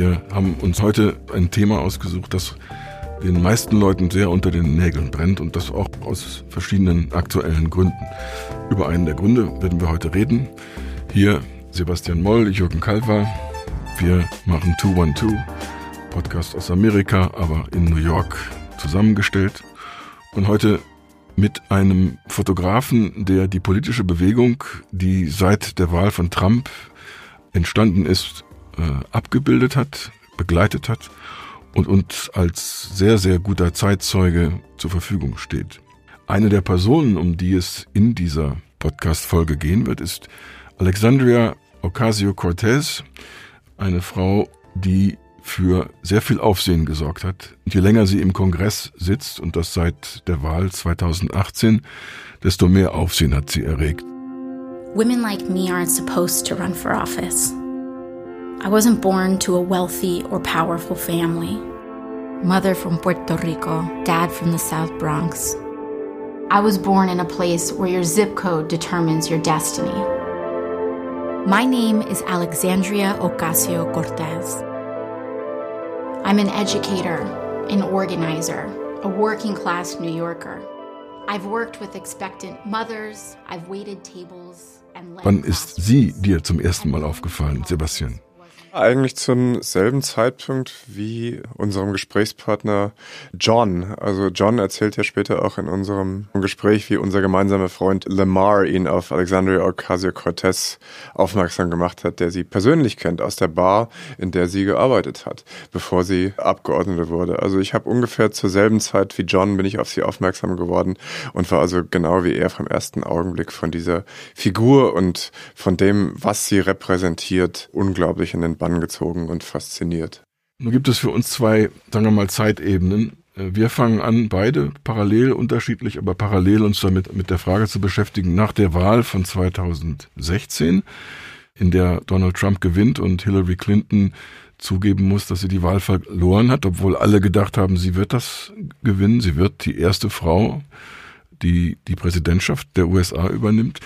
Wir haben uns heute ein Thema ausgesucht, das den meisten Leuten sehr unter den Nägeln brennt und das auch aus verschiedenen aktuellen Gründen. Über einen der Gründe werden wir heute reden. Hier Sebastian Moll, Jürgen Kalver. Wir machen 212, Podcast aus Amerika, aber in New York zusammengestellt. Und heute mit einem Fotografen, der die politische Bewegung, die seit der Wahl von Trump entstanden ist, äh, abgebildet hat, begleitet hat und uns als sehr, sehr guter Zeitzeuge zur Verfügung steht. Eine der Personen, um die es in dieser Podcast-Folge gehen wird, ist Alexandria Ocasio-Cortez, eine Frau, die für sehr viel Aufsehen gesorgt hat. Und je länger sie im Kongress sitzt, und das seit der Wahl 2018, desto mehr Aufsehen hat sie erregt. Women like me aren't supposed to run for office. I wasn't born to a wealthy or powerful family. Mother from Puerto Rico, dad from the South Bronx. I was born in a place where your zip code determines your destiny. My name is Alexandria Ocasio Cortez. I'm an educator, an organizer, a working class New Yorker. I've worked with expectant mothers, I've waited tables and Wann ist sie dir zum ersten Mal aufgefallen, Sebastian? Eigentlich zum selben Zeitpunkt wie unserem Gesprächspartner John. Also John erzählt ja später auch in unserem Gespräch, wie unser gemeinsamer Freund Lamar ihn auf Alexandria Ocasio-Cortez aufmerksam gemacht hat, der sie persönlich kennt aus der Bar, in der sie gearbeitet hat, bevor sie Abgeordnete wurde. Also ich habe ungefähr zur selben Zeit wie John bin ich auf sie aufmerksam geworden und war also genau wie er vom ersten Augenblick von dieser Figur und von dem, was sie repräsentiert, unglaublich in den Bann gezogen und fasziniert. Nun gibt es für uns zwei, sagen wir mal, Zeitebenen. Äh, wir fangen an, beide parallel, unterschiedlich, aber parallel uns damit mit der Frage zu beschäftigen nach der Wahl von 2016, in der Donald Trump gewinnt und Hillary Clinton zugeben muss, dass sie die Wahl verloren hat, obwohl alle gedacht haben, sie wird das gewinnen. Sie wird die erste Frau, die die Präsidentschaft der USA übernimmt.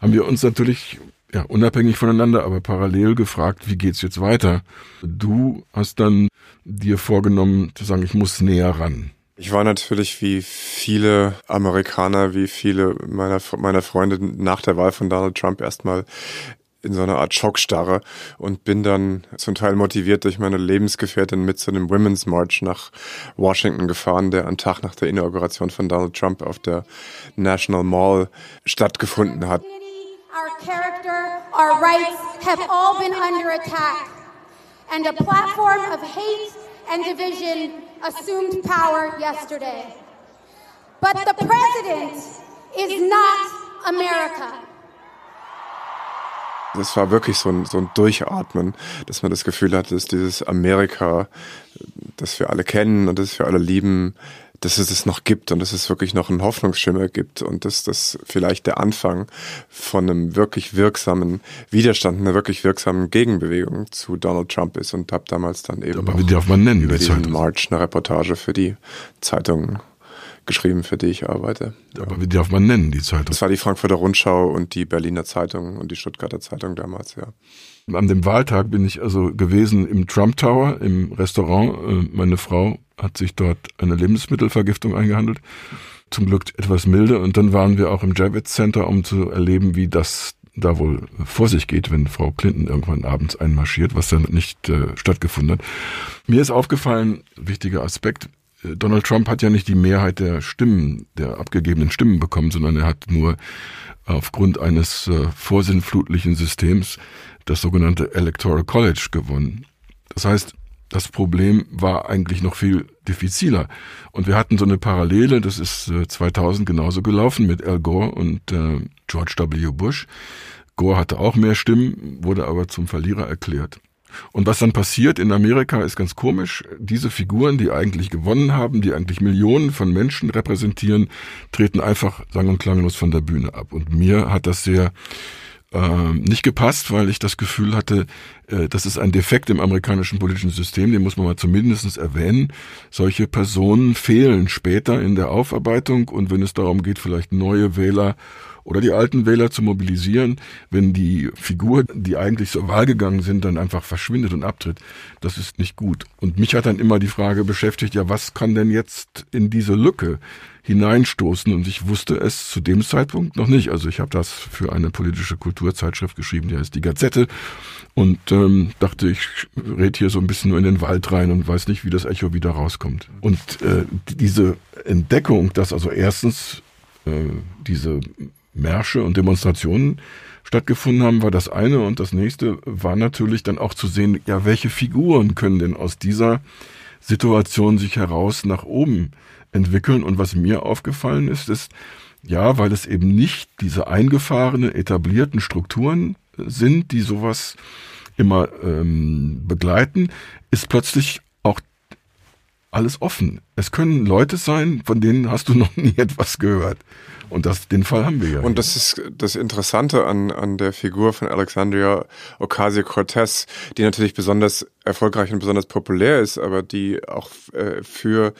Haben wir uns natürlich ja, unabhängig voneinander, aber parallel gefragt, wie geht's jetzt weiter? Du hast dann dir vorgenommen zu sagen, ich muss näher ran. Ich war natürlich wie viele Amerikaner, wie viele meiner, meiner Freunde nach der Wahl von Donald Trump erstmal in so einer Art Schockstarre und bin dann zum Teil motiviert durch meine Lebensgefährtin mit zu einem Women's March nach Washington gefahren, der am Tag nach der Inauguration von Donald Trump auf der National Mall stattgefunden hat. Character, our rights have all been under attack. And a platform of hate and division assumed power yesterday. But the president is not America. Das war wirklich so ein, so ein Durchatmen, dass man das Gefühl hatte, dass dieses Amerika, das wir alle kennen und das wir alle lieben, dass es es noch gibt und dass es wirklich noch einen Hoffnungsschimmer gibt und dass das vielleicht der Anfang von einem wirklich wirksamen Widerstand, einer wirklich wirksamen Gegenbewegung zu Donald Trump ist und habe damals dann eben Aber wie darf man nennen, über diesen March eine Reportage für die Zeitung geschrieben, für die ich arbeite. Aber wie darf man nennen, die Zeitung? Das war die Frankfurter Rundschau und die Berliner Zeitung und die Stuttgarter Zeitung damals, ja. An dem Wahltag bin ich also gewesen im Trump Tower, im Restaurant. Äh, meine Frau hat sich dort eine Lebensmittelvergiftung eingehandelt. Zum Glück etwas milde. Und dann waren wir auch im Javits Center, um zu erleben, wie das da wohl vor sich geht, wenn Frau Clinton irgendwann abends einmarschiert, was dann nicht äh, stattgefunden hat. Mir ist aufgefallen, wichtiger Aspekt, äh, Donald Trump hat ja nicht die Mehrheit der Stimmen, der abgegebenen Stimmen bekommen, sondern er hat nur aufgrund eines äh, vorsinnflutlichen Systems das sogenannte Electoral College gewonnen. Das heißt, das Problem war eigentlich noch viel diffiziler. Und wir hatten so eine Parallele, das ist 2000 äh, genauso gelaufen mit Al Gore und äh, George W. Bush. Gore hatte auch mehr Stimmen, wurde aber zum Verlierer erklärt. Und was dann passiert in Amerika ist ganz komisch. Diese Figuren, die eigentlich gewonnen haben, die eigentlich Millionen von Menschen repräsentieren, treten einfach sang- und klanglos von der Bühne ab. Und mir hat das sehr äh, nicht gepasst, weil ich das Gefühl hatte, das ist ein Defekt im amerikanischen politischen System, den muss man mal zumindest erwähnen. Solche Personen fehlen später in der Aufarbeitung und wenn es darum geht, vielleicht neue Wähler oder die alten Wähler zu mobilisieren, wenn die Figur, die eigentlich zur Wahl gegangen sind, dann einfach verschwindet und abtritt. Das ist nicht gut. Und mich hat dann immer die Frage beschäftigt, ja, was kann denn jetzt in diese Lücke hineinstoßen? Und ich wusste es zu dem Zeitpunkt noch nicht. Also ich habe das für eine politische Kulturzeitschrift geschrieben, die heißt die Gazette. Und ähm, dachte, ich red hier so ein bisschen nur in den Wald rein und weiß nicht, wie das Echo wieder rauskommt. Und äh, diese Entdeckung, dass also erstens äh, diese Märsche und Demonstrationen stattgefunden haben, war das eine. Und das nächste war natürlich dann auch zu sehen, ja, welche Figuren können denn aus dieser Situation sich heraus nach oben entwickeln. Und was mir aufgefallen ist, ist, ja, weil es eben nicht diese eingefahrenen, etablierten Strukturen sind, die sowas immer ähm, begleiten, ist plötzlich auch alles offen. Es können Leute sein, von denen hast du noch nie etwas gehört. Und das, den Fall haben wir ja. Und das ist das Interessante an, an der Figur von Alexandria Ocasio-Cortez, die natürlich besonders erfolgreich und besonders populär ist, aber die auch äh, für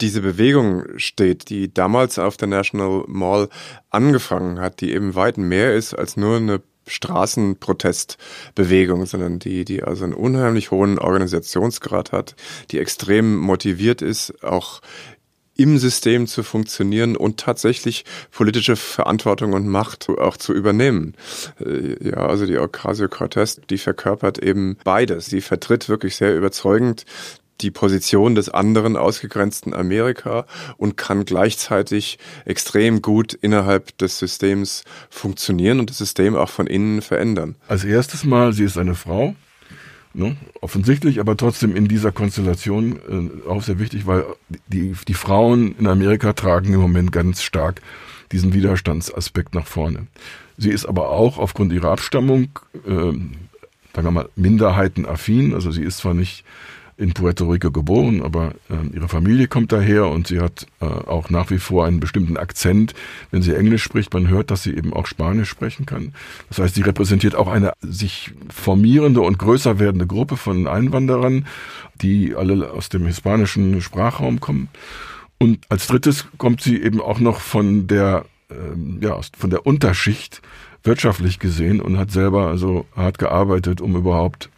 diese Bewegung steht, die damals auf der National Mall angefangen hat, die eben weit mehr ist als nur eine Straßenprotestbewegung, sondern die, die also einen unheimlich hohen Organisationsgrad hat, die extrem motiviert ist, auch im System zu funktionieren und tatsächlich politische Verantwortung und Macht auch zu übernehmen. Äh, ja, also die Ocasio-Cortez, die verkörpert eben beides. Sie vertritt wirklich sehr überzeugend die Position des anderen ausgegrenzten Amerika und kann gleichzeitig extrem gut innerhalb des Systems funktionieren und das System auch von innen verändern. Als erstes Mal, sie ist eine Frau, Ne? Offensichtlich, aber trotzdem in dieser Konstellation äh, auch sehr wichtig, weil die, die Frauen in Amerika tragen im Moment ganz stark diesen Widerstandsaspekt nach vorne. Sie ist aber auch aufgrund ihrer Abstammung, äh, sagen wir mal, minderheitenaffin. Also sie ist zwar nicht in Puerto Rico geboren, aber äh, ihre Familie kommt daher und sie hat äh, auch nach wie vor einen bestimmten Akzent. Wenn sie Englisch spricht, man hört, dass sie eben auch Spanisch sprechen kann. Das heißt, sie repräsentiert auch eine sich formierende und größer werdende Gruppe von Einwanderern, die alle aus dem hispanischen Sprachraum kommen. Und als drittes kommt sie eben auch noch von der, äh, ja, von der Unterschicht wirtschaftlich gesehen und hat selber also hart gearbeitet, um überhaupt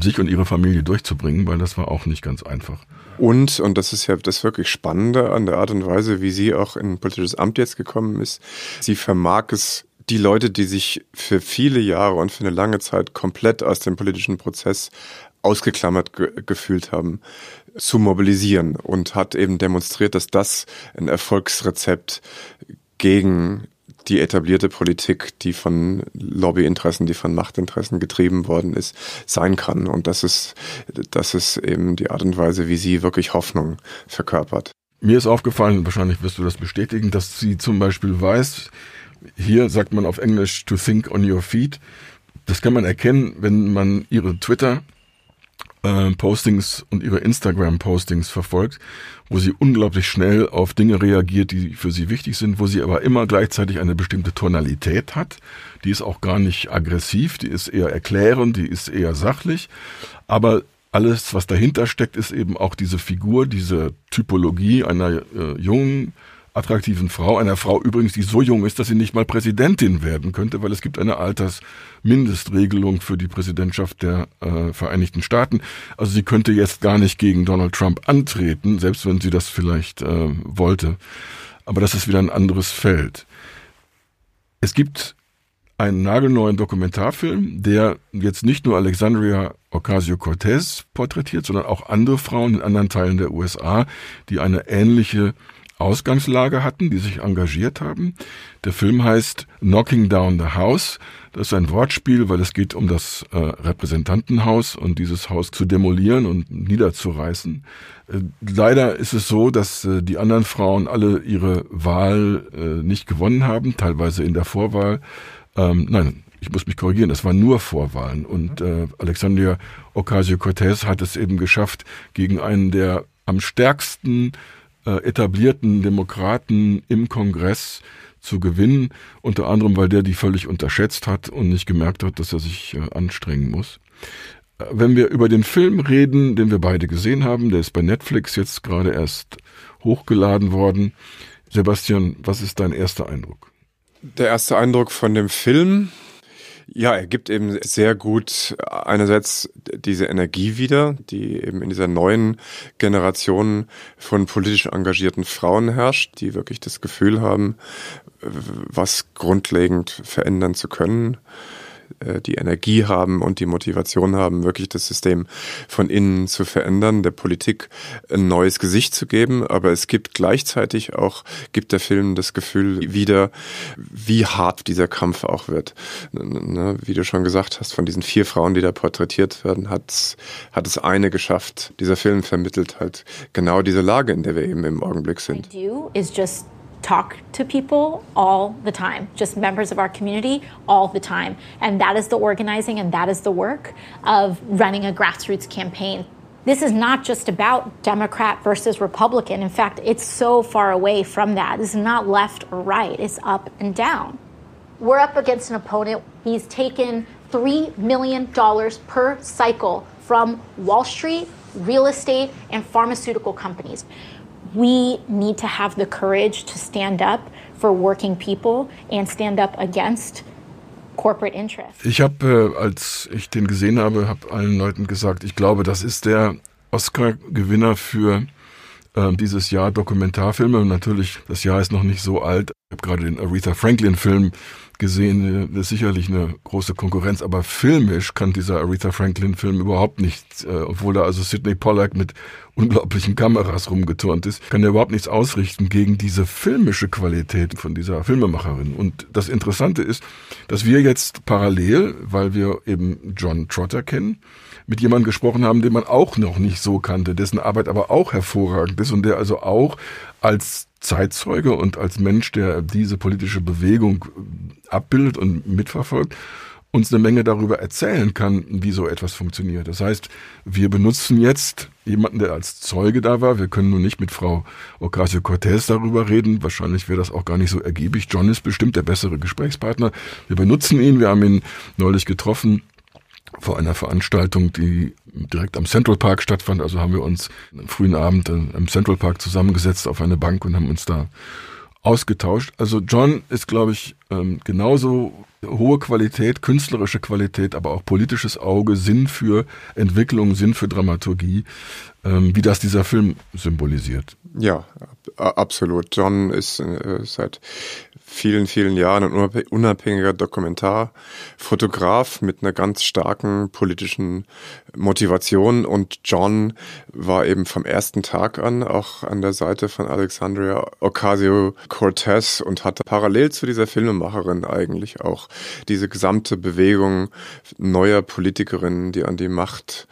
sich und ihre Familie durchzubringen, weil das war auch nicht ganz einfach. Und, und das ist ja das wirklich Spannende an der Art und Weise, wie sie auch in ein politisches Amt jetzt gekommen ist, sie vermag es, die Leute, die sich für viele Jahre und für eine lange Zeit komplett aus dem politischen Prozess ausgeklammert ge gefühlt haben, zu mobilisieren und hat eben demonstriert, dass das ein Erfolgsrezept gegen die etablierte Politik, die von Lobbyinteressen, die von Machtinteressen getrieben worden ist, sein kann. Und das ist, das ist eben die Art und Weise, wie sie wirklich Hoffnung verkörpert. Mir ist aufgefallen, wahrscheinlich wirst du das bestätigen, dass sie zum Beispiel weiß, hier sagt man auf Englisch to think on your feet. Das kann man erkennen, wenn man ihre Twitter äh, Postings und ihre Instagram-Postings verfolgt, wo sie unglaublich schnell auf Dinge reagiert, die für sie wichtig sind, wo sie aber immer gleichzeitig eine bestimmte Tonalität hat. Die ist auch gar nicht aggressiv, die ist eher erklärend, die ist eher sachlich, aber alles, was dahinter steckt, ist eben auch diese Figur, diese Typologie einer äh, jungen, attraktiven Frau, einer Frau übrigens, die so jung ist, dass sie nicht mal Präsidentin werden könnte, weil es gibt eine Altersmindestregelung für die Präsidentschaft der äh, Vereinigten Staaten. Also sie könnte jetzt gar nicht gegen Donald Trump antreten, selbst wenn sie das vielleicht äh, wollte. Aber das ist wieder ein anderes Feld. Es gibt einen nagelneuen Dokumentarfilm, der jetzt nicht nur Alexandria Ocasio-Cortez porträtiert, sondern auch andere Frauen in anderen Teilen der USA, die eine ähnliche Ausgangslage hatten, die sich engagiert haben. Der Film heißt Knocking Down the House. Das ist ein Wortspiel, weil es geht um das äh, Repräsentantenhaus und dieses Haus zu demolieren und niederzureißen. Äh, leider ist es so, dass äh, die anderen Frauen alle ihre Wahl äh, nicht gewonnen haben, teilweise in der Vorwahl. Ähm, nein, ich muss mich korrigieren, das waren nur Vorwahlen. Und äh, Alexandria Ocasio-Cortez hat es eben geschafft, gegen einen der am stärksten äh, etablierten Demokraten im Kongress zu gewinnen, unter anderem, weil der die völlig unterschätzt hat und nicht gemerkt hat, dass er sich äh, anstrengen muss. Äh, wenn wir über den Film reden, den wir beide gesehen haben, der ist bei Netflix jetzt gerade erst hochgeladen worden. Sebastian, was ist dein erster Eindruck? Der erste Eindruck von dem Film, ja, er gibt eben sehr gut einerseits diese Energie wieder, die eben in dieser neuen Generation von politisch engagierten Frauen herrscht, die wirklich das Gefühl haben, was grundlegend verändern zu können. Äh, die Energie haben und die Motivation haben, wirklich das System von innen zu verändern, der Politik ein neues Gesicht zu geben. Aber es gibt gleichzeitig auch, gibt der Film das Gefühl wieder, wie hart dieser Kampf auch wird. Ne, wie du schon gesagt hast, von diesen vier Frauen, die da porträtiert werden, hat, hat es eine geschafft. Dieser Film vermittelt halt genau diese Lage, in der wir eben im Augenblick sind. Talk to people all the time, just members of our community all the time. And that is the organizing and that is the work of running a grassroots campaign. This is not just about Democrat versus Republican. In fact, it's so far away from that. This is not left or right, it's up and down. We're up against an opponent. He's taken $3 million per cycle from Wall Street, real estate, and pharmaceutical companies. We need to have the courage to stand up for working people and stand up against corporate interests. Ich habe, äh, als ich den gesehen habe, habe allen Leuten gesagt, ich glaube, das ist der Oscar-Gewinner für äh, dieses Jahr Dokumentarfilme. Natürlich, das Jahr ist noch nicht so alt. Ich habe gerade den Aretha Franklin-Film gesehen, das ist sicherlich eine große Konkurrenz, aber filmisch kann dieser Aretha Franklin-Film überhaupt nicht, äh, obwohl da also Sidney Pollack mit unglaublichen Kameras rumgeturnt ist, kann er überhaupt nichts ausrichten gegen diese filmische Qualität von dieser Filmemacherin. Und das Interessante ist, dass wir jetzt parallel, weil wir eben John Trotter kennen, mit jemandem gesprochen haben, den man auch noch nicht so kannte, dessen Arbeit aber auch hervorragend ist und der also auch als Zeitzeuge und als Mensch, der diese politische Bewegung abbildet und mitverfolgt, uns eine Menge darüber erzählen kann, wie so etwas funktioniert. Das heißt, wir benutzen jetzt jemanden, der als Zeuge da war. Wir können nun nicht mit Frau Ocasio-Cortez darüber reden. Wahrscheinlich wäre das auch gar nicht so ergiebig. John ist bestimmt der bessere Gesprächspartner. Wir benutzen ihn. Wir haben ihn neulich getroffen vor einer Veranstaltung, die direkt am Central Park stattfand. Also haben wir uns am frühen Abend im Central Park zusammengesetzt auf eine Bank und haben uns da ausgetauscht. Also John ist, glaube ich, ähm, genauso hohe Qualität, künstlerische Qualität, aber auch politisches Auge, Sinn für Entwicklung, Sinn für Dramaturgie, ähm, wie das dieser Film symbolisiert. Ja, absolut. John ist äh, seit vielen, vielen Jahren ein unabhängiger Dokumentarfotograf mit einer ganz starken politischen Motivation. Und John war eben vom ersten Tag an auch an der Seite von Alexandria Ocasio-Cortez und hatte parallel zu dieser Filmemacherin eigentlich auch diese gesamte Bewegung neuer Politikerinnen, die an die Macht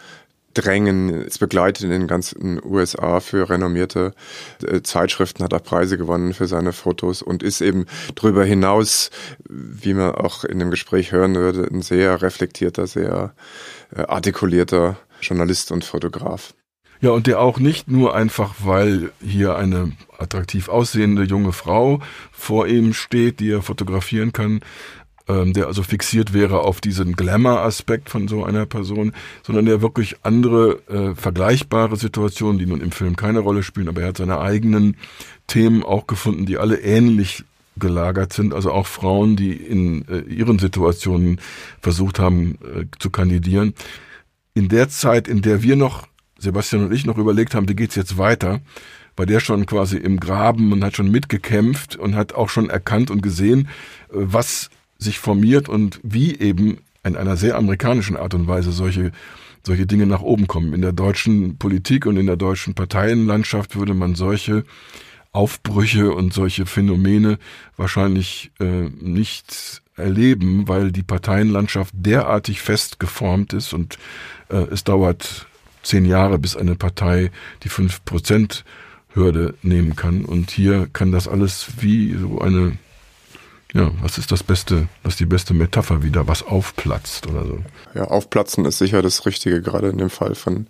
drängen. Es begleitet in den ganzen USA für renommierte äh, Zeitschriften, hat auch Preise gewonnen für seine Fotos und ist eben darüber hinaus, wie man auch in dem Gespräch hören würde, ein sehr reflektierter, sehr äh, artikulierter Journalist und Fotograf. Ja, und der auch nicht nur einfach, weil hier eine attraktiv aussehende junge Frau vor ihm steht, die er fotografieren kann, ähm, der also fixiert wäre auf diesen Glamour-Aspekt von so einer Person, sondern der wirklich andere äh, vergleichbare Situationen, die nun im Film keine Rolle spielen, aber er hat seine eigenen Themen auch gefunden, die alle ähnlich gelagert sind, also auch Frauen, die in äh, ihren Situationen versucht haben äh, zu kandidieren. In der Zeit, in der wir noch, Sebastian und ich noch überlegt haben, wie geht's jetzt weiter, war der schon quasi im Graben und hat schon mitgekämpft und hat auch schon erkannt und gesehen, äh, was sich formiert und wie eben in einer sehr amerikanischen Art und Weise solche solche Dinge nach oben kommen. In der deutschen Politik und in der deutschen Parteienlandschaft würde man solche Aufbrüche und solche Phänomene wahrscheinlich äh, nicht erleben, weil die Parteienlandschaft derartig fest geformt ist und äh, es dauert zehn Jahre, bis eine Partei die fünf Prozent Hürde nehmen kann. Und hier kann das alles wie so eine ja, was ist das beste, was die beste Metapher wieder, was aufplatzt oder so? Ja, aufplatzen ist sicher das Richtige, gerade in dem Fall von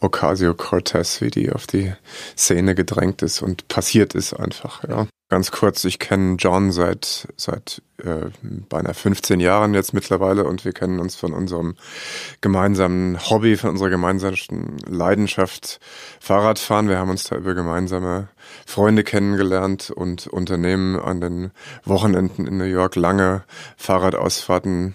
Ocasio-Cortez, wie die auf die Szene gedrängt ist und passiert ist einfach, ja. Ganz kurz, ich kenne John seit seit äh, beinahe 15 Jahren jetzt mittlerweile und wir kennen uns von unserem gemeinsamen Hobby, von unserer gemeinsamen Leidenschaft Fahrradfahren. Wir haben uns da über gemeinsame Freunde kennengelernt und unternehmen an den Wochenenden in New York lange Fahrradausfahrten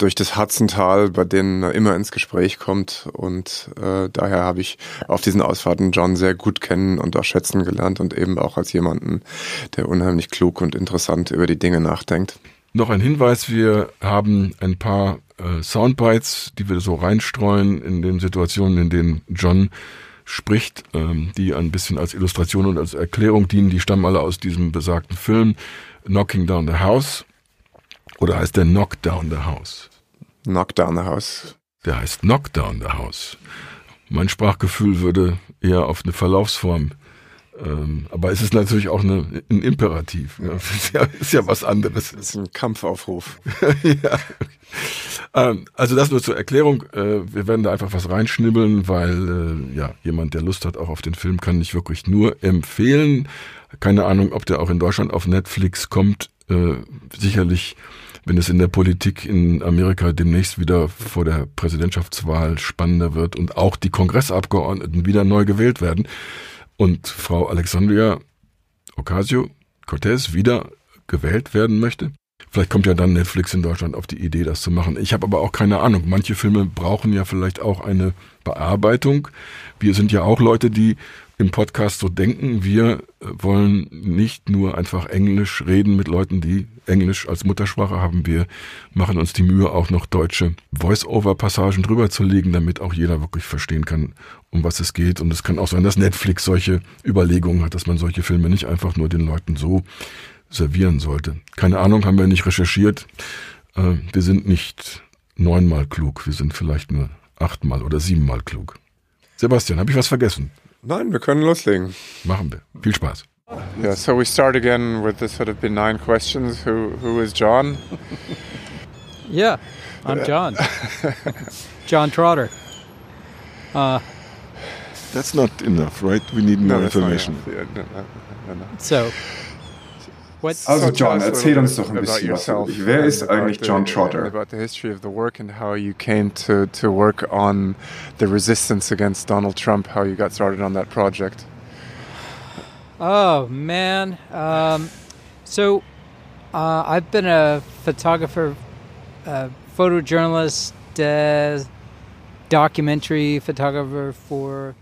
durch das Hudsontal, bei denen er immer ins Gespräch kommt. Und äh, daher habe ich auf diesen Ausfahrten John sehr gut kennen und auch schätzen gelernt und eben auch als jemanden, der unheimlich klug und interessant über die Dinge nachdenkt. Noch ein Hinweis, wir haben ein paar äh, Soundbites, die wir so reinstreuen in den Situationen, in denen John spricht, ähm, die ein bisschen als Illustration und als Erklärung dienen. Die stammen alle aus diesem besagten Film Knocking Down the House. Oder heißt der Knock Down the House? Knock Down the House. Der heißt Knock Down the House. Mein Sprachgefühl würde eher auf eine Verlaufsform ähm, aber es ist natürlich auch eine, ein Imperativ. Ja. Ist, ja, ist ja was anderes. Das ist ein Kampfaufruf. ja. Ähm, also das nur zur Erklärung. Äh, wir werden da einfach was reinschnibbeln, weil äh, ja jemand, der Lust hat auch auf den Film, kann ich wirklich nur empfehlen. Keine Ahnung, ob der auch in Deutschland auf Netflix kommt. Äh, sicherlich wenn es in der Politik in Amerika demnächst wieder vor der Präsidentschaftswahl spannender wird und auch die Kongressabgeordneten wieder neu gewählt werden und Frau Alexandria Ocasio-Cortez wieder gewählt werden möchte. Vielleicht kommt ja dann Netflix in Deutschland auf die Idee, das zu machen. Ich habe aber auch keine Ahnung. Manche Filme brauchen ja vielleicht auch eine Bearbeitung. Wir sind ja auch Leute, die im Podcast so denken. Wir äh, wollen nicht nur einfach Englisch reden mit Leuten, die Englisch als Muttersprache haben. Wir machen uns die Mühe, auch noch deutsche Voice-Over-Passagen drüber zu legen, damit auch jeder wirklich verstehen kann, um was es geht. Und es kann auch sein, dass Netflix solche Überlegungen hat, dass man solche Filme nicht einfach nur den Leuten so servieren sollte. Keine Ahnung, haben wir nicht recherchiert. Äh, wir sind nicht neunmal klug, wir sind vielleicht nur achtmal oder siebenmal klug. Sebastian, habe ich was vergessen? Nein, wir können loslegen. Machen wir. Viel Spaß. Yeah, so we start again with the sort of benign questions. Who who is John? yeah, I'm John. John Trotter. Uh, that's not enough, right? We need more no, information. Yeah, no, no, so Also John, erzähl uns doch ein bisschen was über dich. Wer ist eigentlich John Trotter? About the history of the work and how you came to to work on the resistance against Donald Trump, how you got started on that project. Oh man, um, so uh, I've been a photographer, uh, photojournalist, uh, documentary photographer for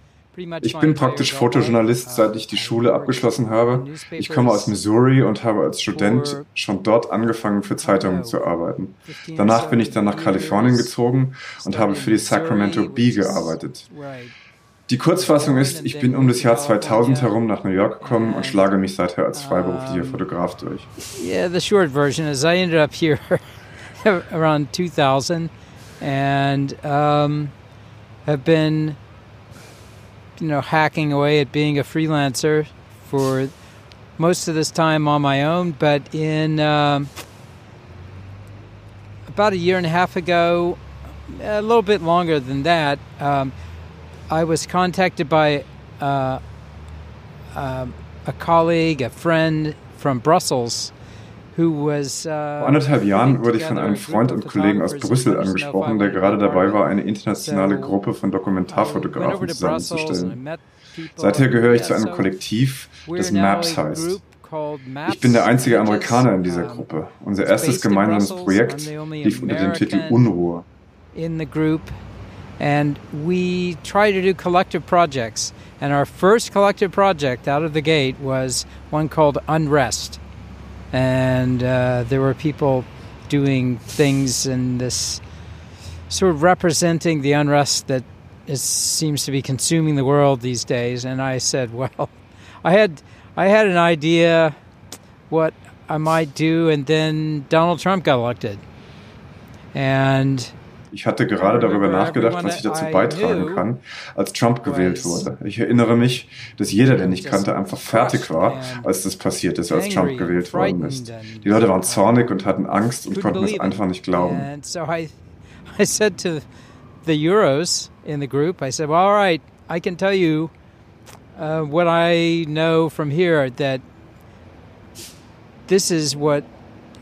Ich bin praktisch Fotojournalist, seit ich die Schule abgeschlossen habe. Ich komme aus Missouri und habe als Student schon dort angefangen, für Zeitungen zu arbeiten. Danach bin ich dann nach Kalifornien gezogen und habe für die Sacramento Bee gearbeitet. Die Kurzfassung ist, ich bin um das Jahr 2000 herum nach New York gekommen und schlage mich seither als freiberuflicher Fotograf durch. Yeah, the short version is I ended up here around 2000 and um, have been you know, hacking away at being a freelancer for most of this time on my own. But in um, about a year and a half ago, a little bit longer than that, um, I was contacted by uh, uh, a colleague, a friend from Brussels, Vor anderthalb Jahren wurde ich von einem Freund und Kollegen aus Brüssel angesprochen, der gerade dabei war, eine internationale Gruppe von Dokumentarfotografen zusammenzustellen. Seither gehöre ich zu einem Kollektiv, das MAPS heißt. Ich bin der einzige Amerikaner in dieser Gruppe. Unser erstes gemeinsames Projekt lief unter dem Titel Unruhe. And we try to do collective projects. And our first collective project out of the gate was one called Unrest. And uh, there were people doing things in this sort of representing the unrest that is, seems to be consuming the world these days. And I said, well, I had I had an idea what I might do, and then Donald Trump got elected, and Ich hatte gerade darüber nachgedacht, was ich dazu beitragen kann, als Trump gewählt wurde. Ich erinnere mich, dass jeder, den ich kannte, einfach fertig war, als das passiert ist, als Trump gewählt worden ist. Die Leute waren zornig und hatten Angst und konnten es einfach nicht glauben. I said to the Euros in the group, I said, well, all right, I can tell you uh, what I know from here that this is what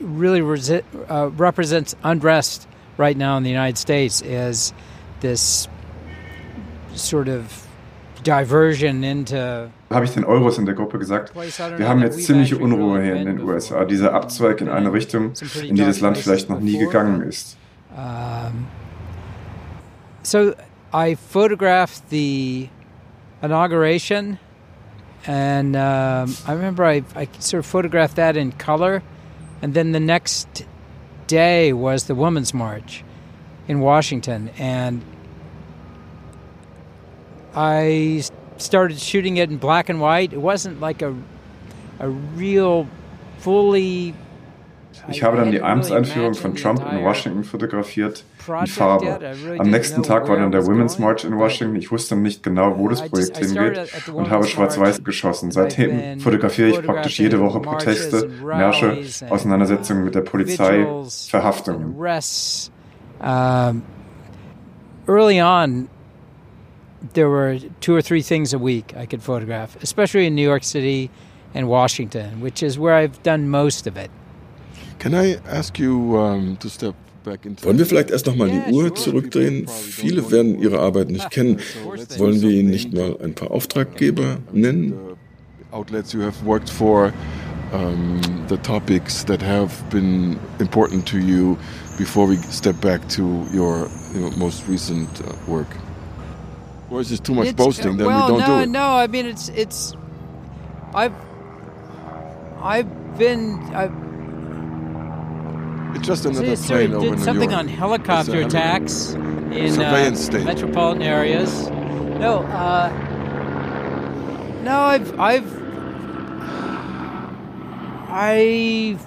really uh, represents unrest right now in the United States is this sort of diversion into habe ich den Euros in der Gruppe gesagt, wir haben jetzt ziemliche Unruhe hier in den USA, dieser Abzweig in eine Richtung, in die das Land vielleicht noch nie gegangen ist. Um, so I photographed the inauguration, and um, I remember I, I sort of photographed that in color, and then the next day was the Women's March in Washington, and I started shooting it in black and white. It wasn't like a a real fully Ich habe dann die Amtseinführung von Trump in Washington fotografiert in Farbe. Am nächsten Tag war dann der Women's March in Washington. Ich wusste nicht genau, wo das Projekt hingeht und habe schwarz-weiß geschossen. Seitdem fotografiere ich praktisch jede Woche Proteste, Märsche, Auseinandersetzungen mit der Polizei, Verhaftungen. Early on, there were two or three things a week I could photograph, especially in New York City and Washington, which is where I've done most of it. Can I ask you um, to step wollen wir vielleicht erst nochmal die Uhr zurückdrehen? Viele werden Ihre Arbeit nicht kennen. Wollen wir Ihnen nicht mal ein paar Auftraggeber nennen? Outlets you have worked for, um, the topics that have been important to you before we step back to your you know, most recent uh, work. Or is this too much It's- boasting? Then well, we don't no, do it. no. I mean, it's it's. I've I've been I've It's just another plane over did New something York. on helicopter It's attacks in uh, state. metropolitan areas. No, uh, no. I've I've I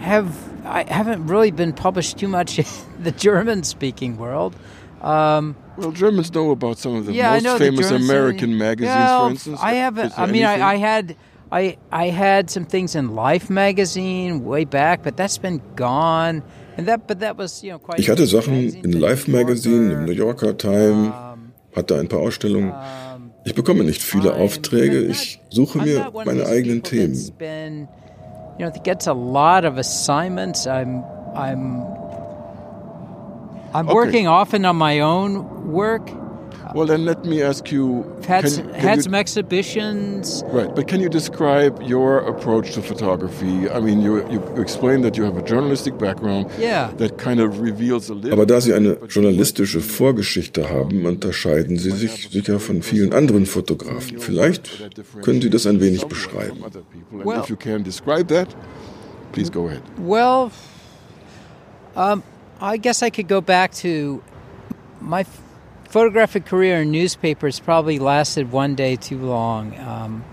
have I haven't really been published too much in the German-speaking world. Um, Well, Germans know about some of the yeah, most famous American magazines, Well, for instance. I haven't. I mean. I, I had, I I had some things in Life magazine way back, but that's been gone. And that, but that was you know quite. Ich hatte Sachen in Life Magazine, im New Yorker Time, hatte ein paar Ausstellungen. Ich bekomme nicht viele Aufträge, ich suche mir meine eigenen Themen. You know, gets a lot of assignments. I'm I'm I'm working often on my own work. Well, then let me ask you. Had, can- s- can had you- some exhibitions. Right, but can you describe your approach to photography? I mean, you, you explained that you have a journalistic background Yeah. that kind of reveals a little. Aber da Sie eine journalistische Vorgeschichte haben, unterscheiden Sie sich sicher von vielen anderen Fotografen. Vielleicht können Sie das ein wenig beschreiben. Well- if you can describe that, please go ahead. Well, um, I guess I could go back to my photographic career in newspapers. Probably lasted one day too long. Um,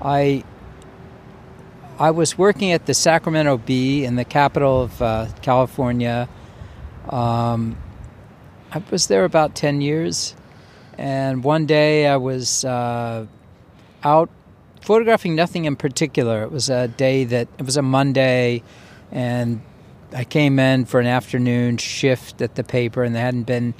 I I was working at the Sacramento Bee in the capital of uh, California. Um, I was there about ten years, and one day I was uh, out photographing nothing in particular. It was a day that it was a Monday, and I came in for an afternoon shift at the paper, and there hadn't been,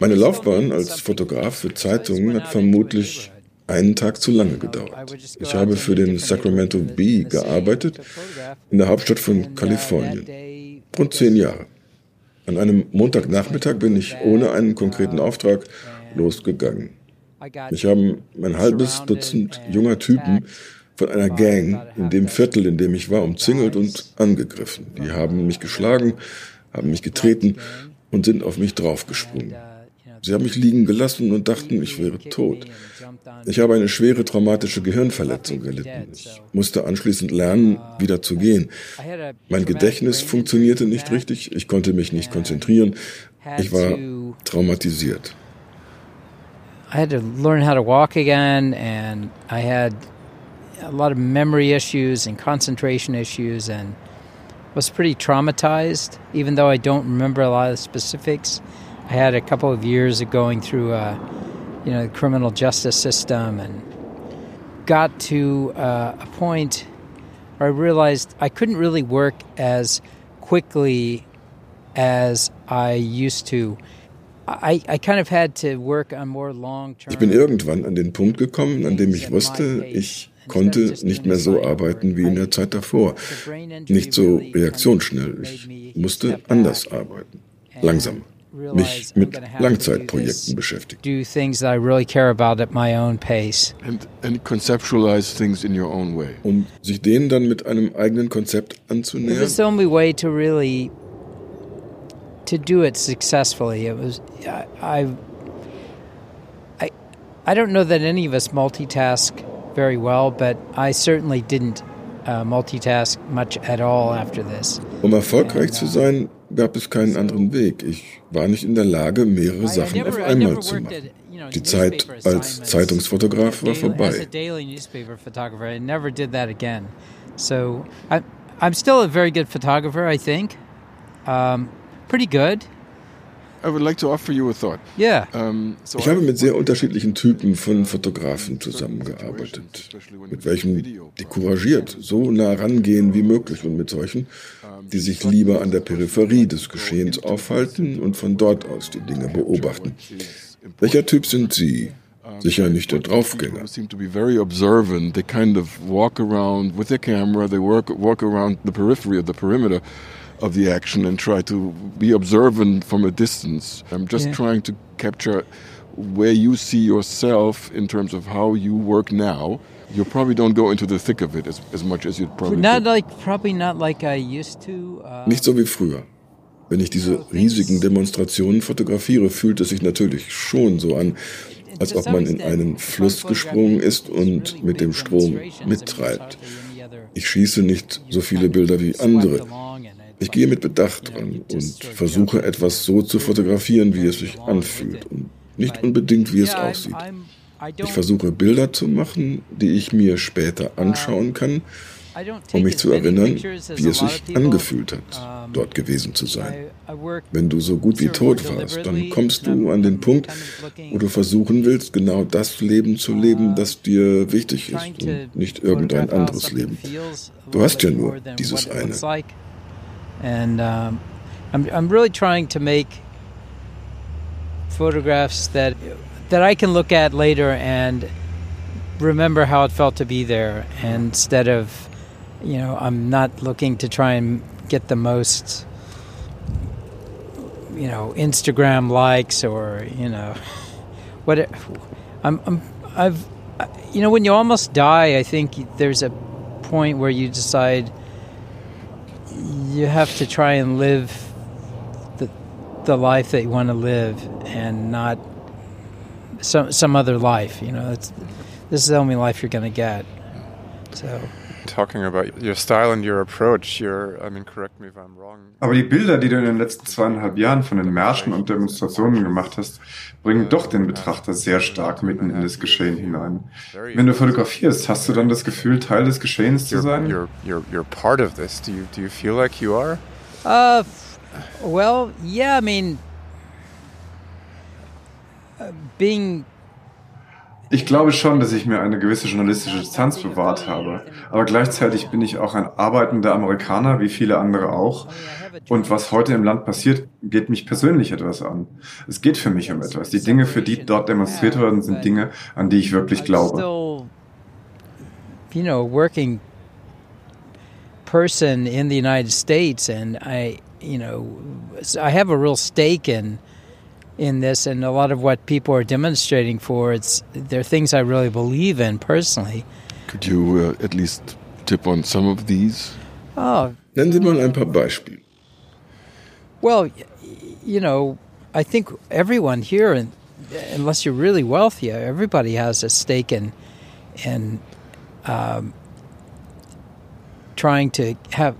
Meine Laufbahn als Fotograf für Zeitungen hat vermutlich einen Tag zu lange gedauert. Ich habe für den Sacramento Bee gearbeitet, in der Hauptstadt von Kalifornien. Rund zehn Jahre. An einem Montagnachmittag bin ich ohne einen konkreten Auftrag losgegangen. Mich haben ein halbes Dutzend junger Typen von einer Gang in dem Viertel, in dem ich war, umzingelt und angegriffen. Die haben mich geschlagen, haben mich getreten und sind auf mich draufgesprungen. Sie haben mich liegen gelassen und dachten, ich wäre tot. Ich habe eine schwere traumatische Gehirnverletzung gelitten. Ich musste anschließend lernen, wieder zu gehen. Mein Gedächtnis funktionierte nicht richtig, ich konnte mich nicht konzentrieren. Ich war traumatisiert. I had to learn how to walk again, and I had a lot of memory issues and concentration issues, and was pretty traumatized. Even though I don't remember a lot of the specifics, I had a couple of years of going through, uh, you know, the criminal justice system, and got to uh, a point where I realized I couldn't really work as quickly as I used to. Ich bin irgendwann an den Punkt gekommen, an dem ich wusste, ich konnte nicht mehr so arbeiten wie in der Zeit davor. Nicht so reaktionsschnell. Ich musste anders arbeiten. Langsam. Mich mit Langzeitprojekten beschäftigen. Do things that I really care about at my own pace. And, and conceptualize things in your own way. Um sich denen dann mit einem eigenen Konzept anzunähern. It's the only way to really to do it successfully. It was I I I don't know that any of us multitask very well, but I certainly didn't uh, multitask much at all after this. Um erfolgreich zu sein, gab es keinen anderen Weg. Ich war nicht in der Lage, mehrere Sachen auf einmal zu machen. Die Zeit als Zeitungsfotograf war vorbei. So I'm still a very good photographer, I think. Um, pretty good. I would like to offer you a thought. Yeah. Um, so ich habe mit sehr unterschiedlichen Typen von Fotografen zusammengearbeitet, mit welchen die couragiert so nah rangehen wie möglich und mit solchen, die sich lieber an der Peripherie des Geschehens aufhalten und von dort aus die Dinge beobachten. Welcher Typ sind Sie? Sicher nicht der Draufgänger. seem to be very observant. They kind of walk around with their camera. They work walk around the periphery of the perimeter of the action and try to be observant from a distance. I'm just Yeah. trying to capture where you see yourself in terms of how you work now. You probably don't go into the thick of it as, as much as you'd probably Not like probably not like I used to. Uh, Nicht so wie früher. Wenn ich diese riesigen Demonstrationen fotografiere, fühlt es sich natürlich schon so an, als ob man in einen Fluss gesprungen ist und mit dem Strom mittreibt. Ich schieße nicht so viele Bilder wie andere. Ich gehe mit Bedacht dran und versuche etwas so zu fotografieren, wie es sich anfühlt und nicht unbedingt, wie es aussieht. Ich versuche Bilder zu machen, die ich mir später anschauen kann, um mich zu erinnern, wie es sich angefühlt hat, dort gewesen zu sein. Wenn du so gut wie tot warst, dann kommst du an den Punkt, wo du versuchen willst, genau das Leben zu leben, das dir wichtig ist und nicht irgendein anderes Leben. Du hast ja nur dieses eine. And um, I'm, I'm really trying to make photographs that that I can look at later and remember how it felt to be there instead of you know I'm not looking to try and get the most you know Instagram likes or you know what it, I'm, I'm I've you know when you almost die I think there's a point where you decide you have to try and live the the life that you want to live and not some some other life you know it's, this is the only life you're going to get so Talking about your style and your approach, your, I mean, correct me if I'm wrong. Aber die Bilder, die du in den letzten zweieinhalb Jahren von den Märschen und Demonstrationen gemacht hast, bringen doch den Betrachter sehr stark mitten in das Geschehen hinein. Wenn du fotografierst, hast du dann das Gefühl, Teil des Geschehens zu sein? you're, you're, you're part of this. Do you, do you feel like you are? Uh, well, yeah. I mean, uh, being Ich glaube schon, dass ich mir eine gewisse journalistische Distanz bewahrt habe. Aber gleichzeitig bin ich auch ein arbeitender Amerikaner, wie viele andere auch. Und was heute im Land passiert, geht mich persönlich etwas an. Es geht für mich um etwas. Die Dinge, für die dort demonstriert werden, sind Dinge, an die ich wirklich glaube. you know, working person in the United States, and I, you know, I have a real stake in in this, and a lot of what people are demonstrating for. It's they're things I really believe in personally. Could you uh, at least tip on some of these? Oh, Nennen Sie mal ein paar Beispiele. Well, you know, I think everyone here, and unless you're really wealthy, everybody has a stake in in um, trying to have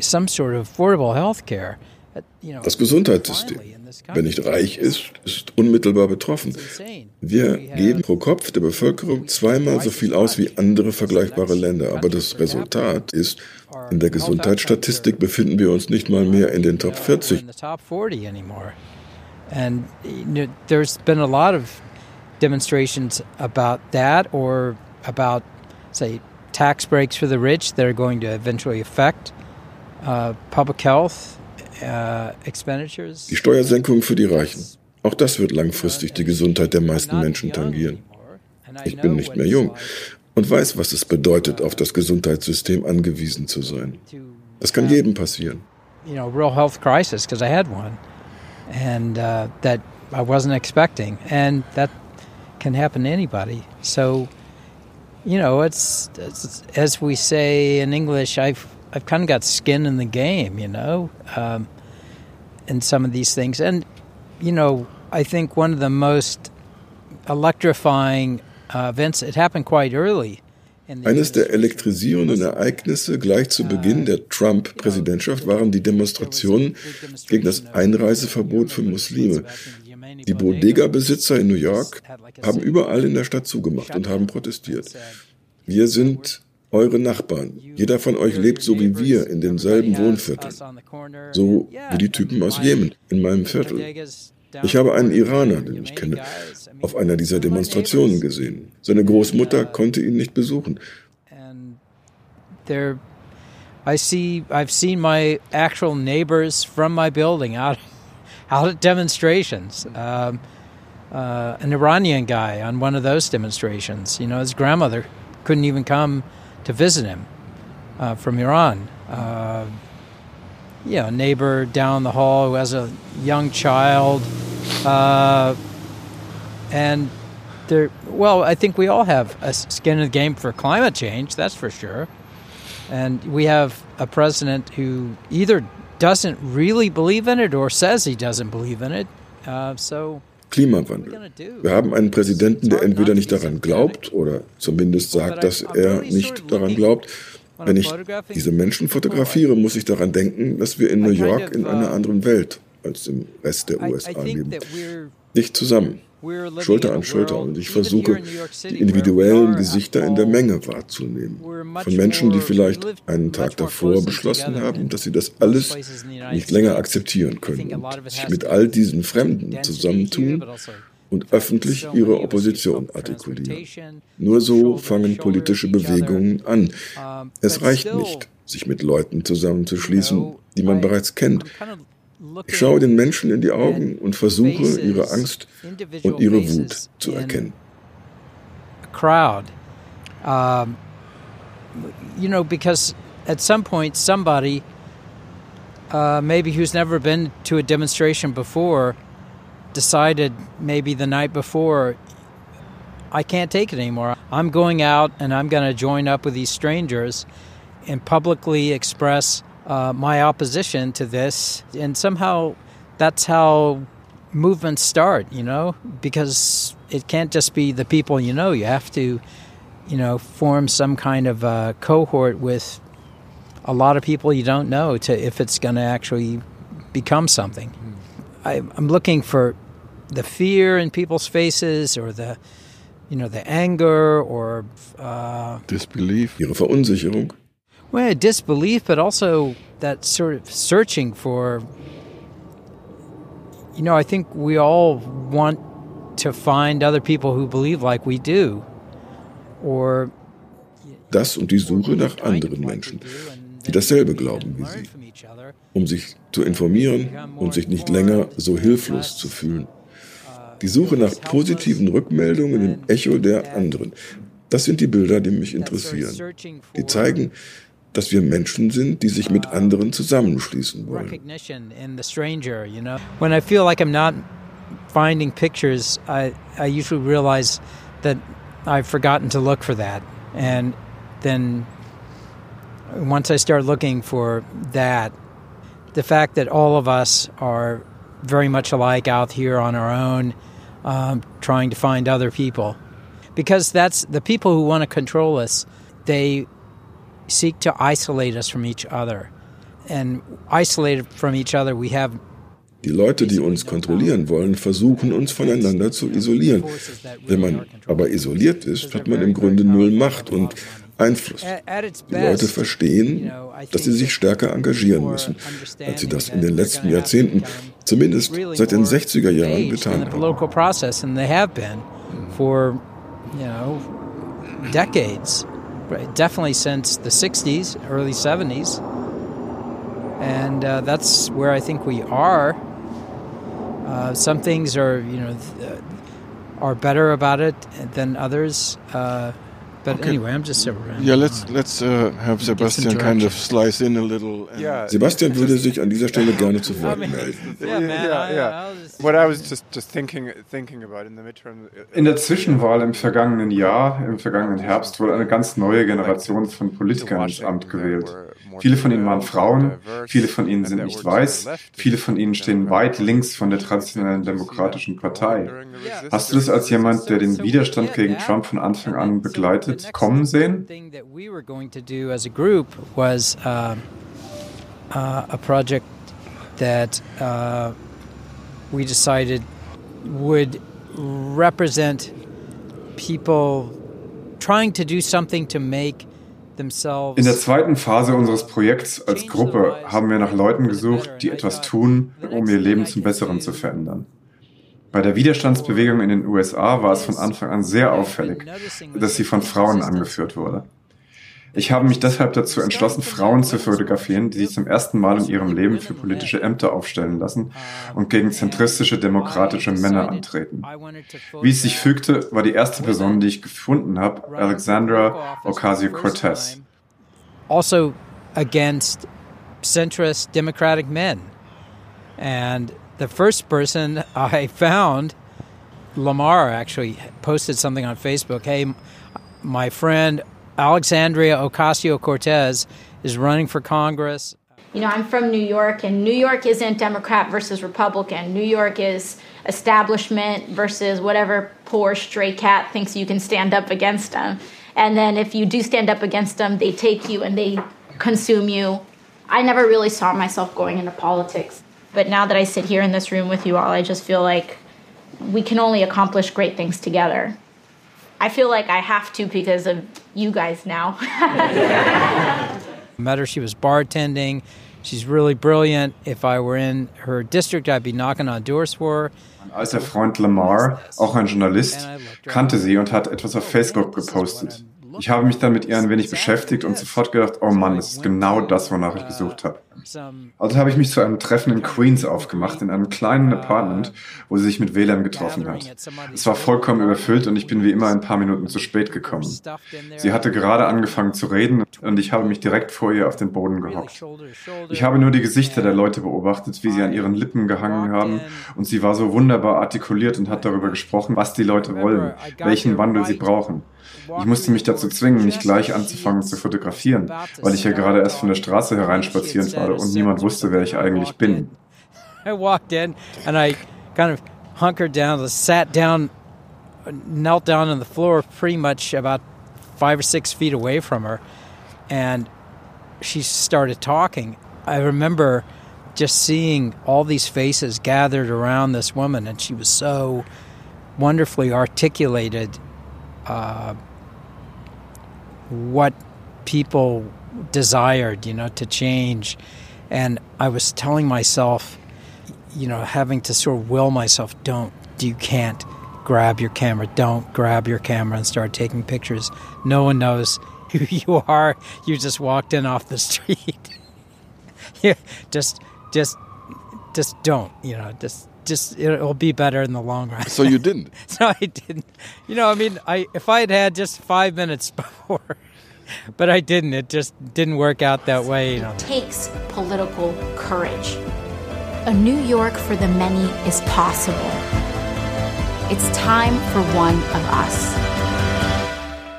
some sort of affordable health care. Das Gesundheitssystem, wenn nicht reich ist, ist unmittelbar betroffen. Wir geben pro Kopf der Bevölkerung zweimal so viel aus wie andere vergleichbare Länder. Aber das Resultat ist, in der Gesundheitsstatistik befinden wir uns nicht mal mehr in den Top 40. in the top 40 anymore. And there's been a lot of demonstrations about that or about, say, tax breaks for the rich that are going to eventually affect uh, public health. Die Steuersenkung für die Reichen. Auch das wird langfristig die Gesundheit der meisten Menschen tangieren. Ich bin nicht mehr jung und weiß, was es bedeutet, auf das Gesundheitssystem angewiesen zu sein. Das kann jedem passieren. Uh, I wasn't expecting, and that can happen to anybody. So, you know, it's, it's as we say in English, I've I've kind of got skin in the game, you know, um, in some of these things, and you know, I think one of the most electrifying uh, events. It happened quite early. Eines der elektrisierenden Ereignisse gleich zu Beginn der Trump-Präsidentschaft waren die Demonstrationen gegen das Einreiseverbot für Muslime. Die Bodega-Besitzer in New York haben überall in der Stadt zugemacht und haben protestiert. Wir sind eure Nachbarn. Jeder von euch lebt so wie wir in demselben Wohnviertel. So wie die Typen aus Jemen in meinem Viertel. Ich habe einen Iraner, den ich kenne, auf einer dieser Demonstrationen gesehen. Seine Großmutter konnte ihn nicht besuchen. I see I've seen my actual neighbors from my building out out at demonstrations. Um, uh, an Iranian guy on one of those demonstrations. You know, his grandmother couldn't even come to visit him uh, from Iran. Uh, you know, a neighbor down the hall who has a young child. Uh, and there, well, I think we all have a skin in the game for climate change, that's for sure. And we have a president who either doesn't really believe in it or says he doesn't believe in it. Uh, so Klimawandel. Wir haben einen Präsidenten, der entweder nicht daran glaubt oder zumindest sagt, dass er nicht daran glaubt. Wenn ich diese Menschen fotografiere, muss ich daran denken, dass wir in New York in einer anderen Welt als im Rest der USA leben. Nicht zusammen, Schulter an Schulter. Und ich versuche, die individuellen Gesichter in der Menge wahrzunehmen. Von Menschen, die vielleicht einen Tag davor beschlossen haben, dass sie das alles nicht länger akzeptieren können und sich mit all diesen Fremden zusammentun und öffentlich ihre Opposition artikulieren. Nur so fangen politische Bewegungen an. Es reicht nicht, sich mit Leuten zusammenzuschließen, die man bereits kennt. Ich schaue den Menschen in die Augen und versuche, ihre Angst und ihre Wut zu erkennen. Crowd, um, you know, because at some point somebody, uh, maybe who's never been to a demonstration before, decided maybe the night before, I can't take it anymore. I'm going out and I'm going to join up with these strangers and publicly express uh, my opposition to this. And somehow that's how movements start, you know, because it can't just be the people you know. You have to, you know, form some kind of a cohort with a lot of people you don't know to if it's going to actually become something. I, I'm looking for the fear in people's faces or the you know the anger or uh, disbelief ihre verunsicherung well disbelief but also that sort of searching for you know i think we all want to find other people who believe like we do or das und die Suche nach anderen Menschen, die dasselbe glauben wie sie, um sich zu informieren und sich nicht länger so hilflos zu fühlen. Die Suche nach positiven Rückmeldungen im Echo der anderen. Das sind die Bilder, die mich interessieren. Die zeigen, dass wir Menschen sind, die sich mit anderen zusammenschließen wollen. When I feel like I'm not finding pictures, I, I usually realize that I've forgotten to look for that. And then once I start looking for that, the fact that all of us are very much alike out here on our own um, trying to find other people. Because that's the people who want to control us, they seek to isolate us from each other. And isolated from each other, we have Die Leute, die uns kontrollieren wollen, versuchen uns voneinander zu isolieren. Wenn man aber isoliert ist, hat man im Grunde null Macht und Einfluss. Die Leute verstehen, dass sie sich stärker engagieren müssen, als sie das in den letzten Jahrzehnten, zumindest seit den 60er Jahren, getan haben. Definitely since the 60s, early 70s. And uh, that's where I think we are. Uh, some things are, you know, th- are better about it than others. Uh, but okay. anyway, I'm just around. Yeah, let's let's uh, have Sebastian kind of slice in a little. Yeah, Sebastian würde sich an dieser Stelle gerne zu Wort melden. Yeah, yeah, yeah. What I was just just thinking thinking about in the midterm. In der Zwischenwahl im vergangenen Jahr, im vergangenen Herbst, wurde eine ganz neue Generation von Politikern ins Amt gewählt. Viele von ihnen waren Frauen, viele von ihnen sind nicht weiß, viele von ihnen stehen weit links von der traditionellen demokratischen Partei. Hast du das als jemand, der den Widerstand gegen Trump von Anfang an begleitet, kommen sehen? Uh, a project that uh, we decided would represent people trying to do something to make in der zweiten Phase unseres Projekts als Gruppe haben wir nach Leuten gesucht, die etwas tun, um ihr Leben zum Besseren zu verändern. Bei der Widerstandsbewegung in den USA war es von Anfang an sehr auffällig, dass sie von Frauen angeführt wurde. Ich habe mich deshalb dazu entschlossen, Frauen zu fotografieren, die sich zum ersten Mal in ihrem Leben für politische Ämter aufstellen lassen und gegen zentristische demokratische Männer antreten. Wie es sich fügte, war die erste Person, die ich gefunden habe, Alexandra Ocasio-Cortez. Also against centrist democratic men. And the first person I found, Lamar actually posted something on Facebook. Hey, my friend Alexandria Ocasio Cortez is running for Congress. You know, I'm from New York, and New York isn't Democrat versus Republican. New York is establishment versus whatever poor stray cat thinks you can stand up against them. And then if you do stand up against them, they take you and they consume you. I never really saw myself going into politics. But now that I sit here in this room with you all, I just feel like we can only accomplish great things together. I feel like I have to because of you guys now. Met her, she was bartending. She's really brilliant. If I were in her district, I'd be knocking on doors for her. Als Freund Lamar, auch ein Journalist, kannte sie und hat etwas auf oh, Facebook gepostet. Ich habe mich dann mit ihr ein wenig beschäftigt und sofort gedacht, oh Mann, das ist genau das, wonach ich gesucht habe. Also habe ich mich zu einem Treffen in Queens aufgemacht, in einem kleinen Apartment, wo sie sich mit WLAN getroffen hat. Es war vollkommen überfüllt und ich bin wie immer ein paar Minuten zu spät gekommen. Sie hatte gerade angefangen zu reden und ich habe mich direkt vor ihr auf den Boden gehockt. Ich habe nur die Gesichter der Leute beobachtet, wie sie an ihren Lippen gehangen haben und sie war so wunderbar artikuliert und hat darüber gesprochen, was die Leute wollen, welchen Wandel sie brauchen. Ich musste mich dazu zwingen, nicht gleich anzufangen zu fotografieren, weil ich ja gerade erst von der Straße hereinspaziert war und niemand wusste, wer ich eigentlich bin. I walked in and I kind of hunkered down, sat down, knelt down on the floor pretty much about five or six feet away from her, and she started talking. I remember just seeing all these faces gathered around this woman, and she was so wonderfully articulated uh, what people desired, you know, to change. And I was telling myself, you know, having to sort of will myself, don't, you can't grab your camera, don't grab your camera and start taking pictures. No one knows who you are. You just walked in off the street. yeah, just, just, just don't, you know, just just it'll be better in the long run. So you didn't? so I didn't. You know, I mean, I if I had had just five minutes before, but I didn't. It just didn't work out that way. You know. It takes political courage. A New York for the many is possible. It's time for one of us.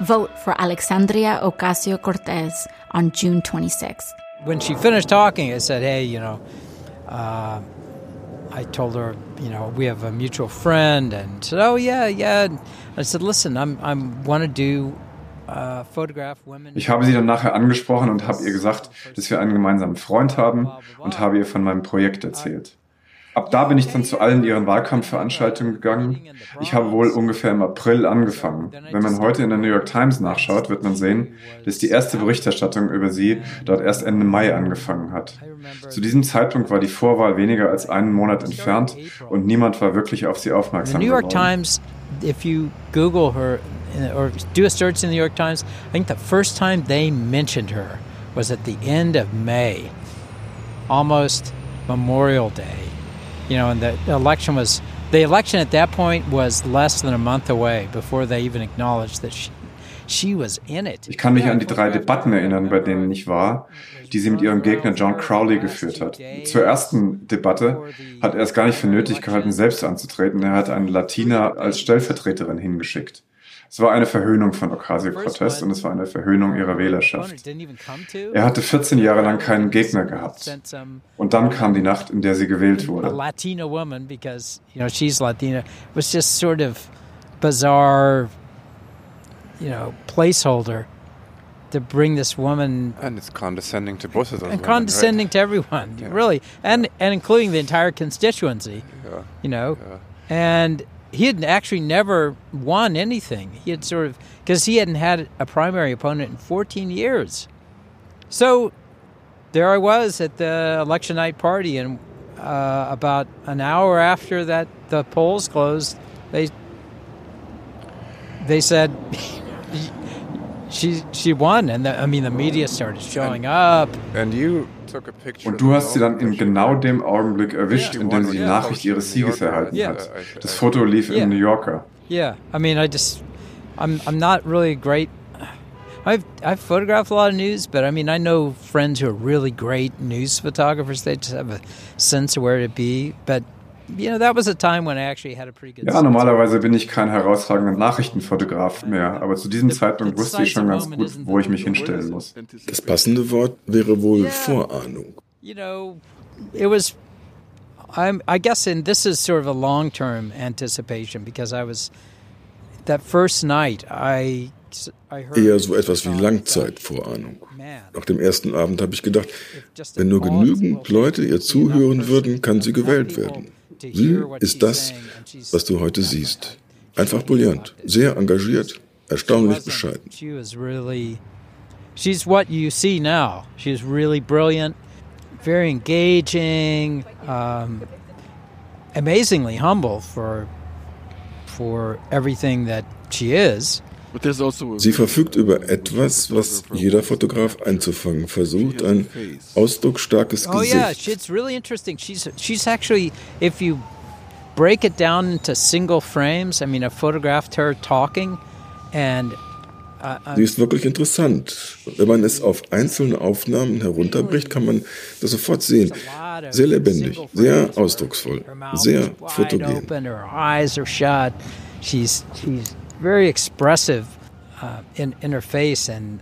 Vote for Alexandria Ocasio Cortez on June 26th. When she finished talking, I said, "Hey, you know." Uh, I told her, you know, we have a mutual friend, and said, "Oh yeah, yeah." And I said, "Listen, I'm I'm want to do uh, photograph women." Ich habe sie dann nachher angesprochen und habe ihr gesagt, dass wir einen gemeinsamen Freund haben und habe ihr von meinem Projekt erzählt. Ab da bin ich dann zu allen ihren Wahlkampfveranstaltungen gegangen. Ich habe wohl ungefähr im April angefangen. Wenn man heute in der New York Times nachschaut, wird man sehen, dass die erste Berichterstattung über sie dort erst Ende Mai angefangen hat. Zu diesem Zeitpunkt war die Vorwahl weniger als einen Monat entfernt und niemand war wirklich auf sie aufmerksam The New York Times, if you Google her uh, or do a search in the New York Times, I think the first time they mentioned her was at the end of May, almost Memorial Day. You know, and the election was the election at that point was less than a month away before they even acknowledged that she she was in it. Ich kann mich an die drei Debatten erinnern, bei denen ich war, die sie mit ihrem Gegner John Crowley geführt hat. Zur ersten Debatte hat er es gar nicht für nötig gehalten, selbst anzutreten. Er hat eine Latina als Stellvertreterin hingeschickt. Es war eine Verhöhnung von Ocasio-Cortez und es war eine Verhöhnung ihrer Wählerschaft. Er hatte 14 Jahre lang keinen Gegner gehabt. Und dann kam die Nacht, in der sie gewählt wurde. Latina woman, because you know she's Latina, was just sort of bizarre, you know, placeholder to bring this woman. And it's condescending to both of those. And women, condescending right? to everyone, Yeah. really, and and including the entire constituency. Yeah. You know, Yeah. and he had actually never won anything. He had sort of because he hadn't had a primary opponent in 14 years. So there I was at the election night party, and uh, about an hour after that the polls closed, they they said she she won, and the, I mean the media started showing up. And you took a picture Und du hast sie dann in genau dem Augenblick erwischt, in dem sie die. Nachricht ihres Sieges erhalten hat. Das Foto lief im New Yorker. Yeah, I mean, I just, I'm, I'm not really great. I've, I've photographed a lot of news, but I mean, I know friends who are really great news photographers. They just have a sense of where to be. But, you know, that was a time when I actually had a pretty good. Ja, normalerweise bin ich kein herausragender Nachrichtenfotograf mehr, aber zu diesem Zeitpunkt wusste ich schon ganz gut, wo ich mich hinstellen muss. Das passende Wort wäre wohl Vorahnung. You know, it was. I'm. I guess, and this is sort of a long-term anticipation because I was. That first night, I. I heard. Eher so etwas wie Langzeitvorahnung. Nach dem ersten Abend habe ich gedacht, wenn nur genügend Leute ihr zuhören würden, kann sie gewählt werden. Sie ist das, was du heute siehst. Einfach brillant, sehr engagiert, erstaunlich bescheiden. She was really, she's what you see now. She's really brilliant, very engaging, um, amazingly humble for for everything that she is. Sie verfügt über etwas, was jeder Fotograf einzufangen versucht, ein ausdrucksstarkes Oh yeah, Gesicht. she- it's really interesting. She's she's actually, if you break it down into single frames, I mean, I photographed her talking, and uh, uh, Sie ist wirklich interessant. Wenn man es auf einzelne Aufnahmen herunterbricht, kann man das sofort sehen. Sehr lebendig, sehr ausdrucksvoll, sehr fotogen. open. Her eyes are shut. She's she's very expressive uh, in in her face, and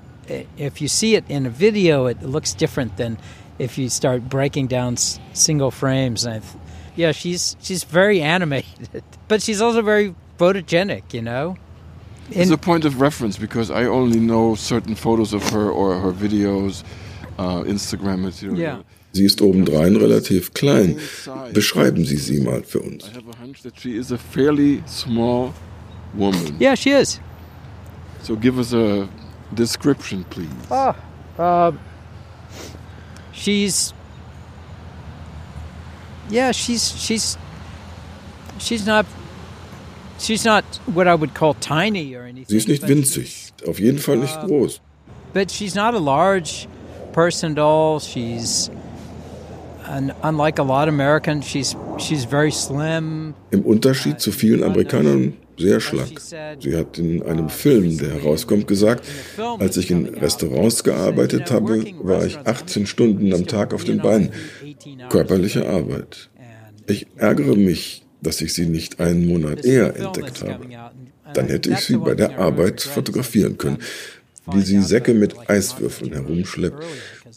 if you see it in a video, it looks different than if you start breaking down s- single frames. And I th- yeah, she's she's very animated, but she's also very photogenic. You know. It's a point of reference because I only know certain photos of her or her videos, uh, Instagram material. Yeah. Sie ist obendrein relativ klein. Beschreiben Sie sie mal für uns. I have a hunch that she is a fairly small woman. Yeah, she is. So give us a description, please. Oh, uh, she's yeah, she's she's she's not she's not what I would call tiny or anything. Sie ist nicht winzig, auf jeden Fall nicht groß. but she's not a large person at all. She's and unlike a lot of Americans, she's she's very slim. Im Unterschied zu vielen Amerikanern sehr schlank. Sie hat in einem Film, der herauskommt, gesagt, als ich in Restaurants gearbeitet habe, war ich 18 Stunden am Tag auf den Beinen. Körperliche Arbeit. Ich ärgere mich, dass ich sie nicht einen Monat eher entdeckt habe. Dann hätte ich sie bei der Arbeit fotografieren können. Wie sie Säcke mit Eiswürfeln herumschleppt,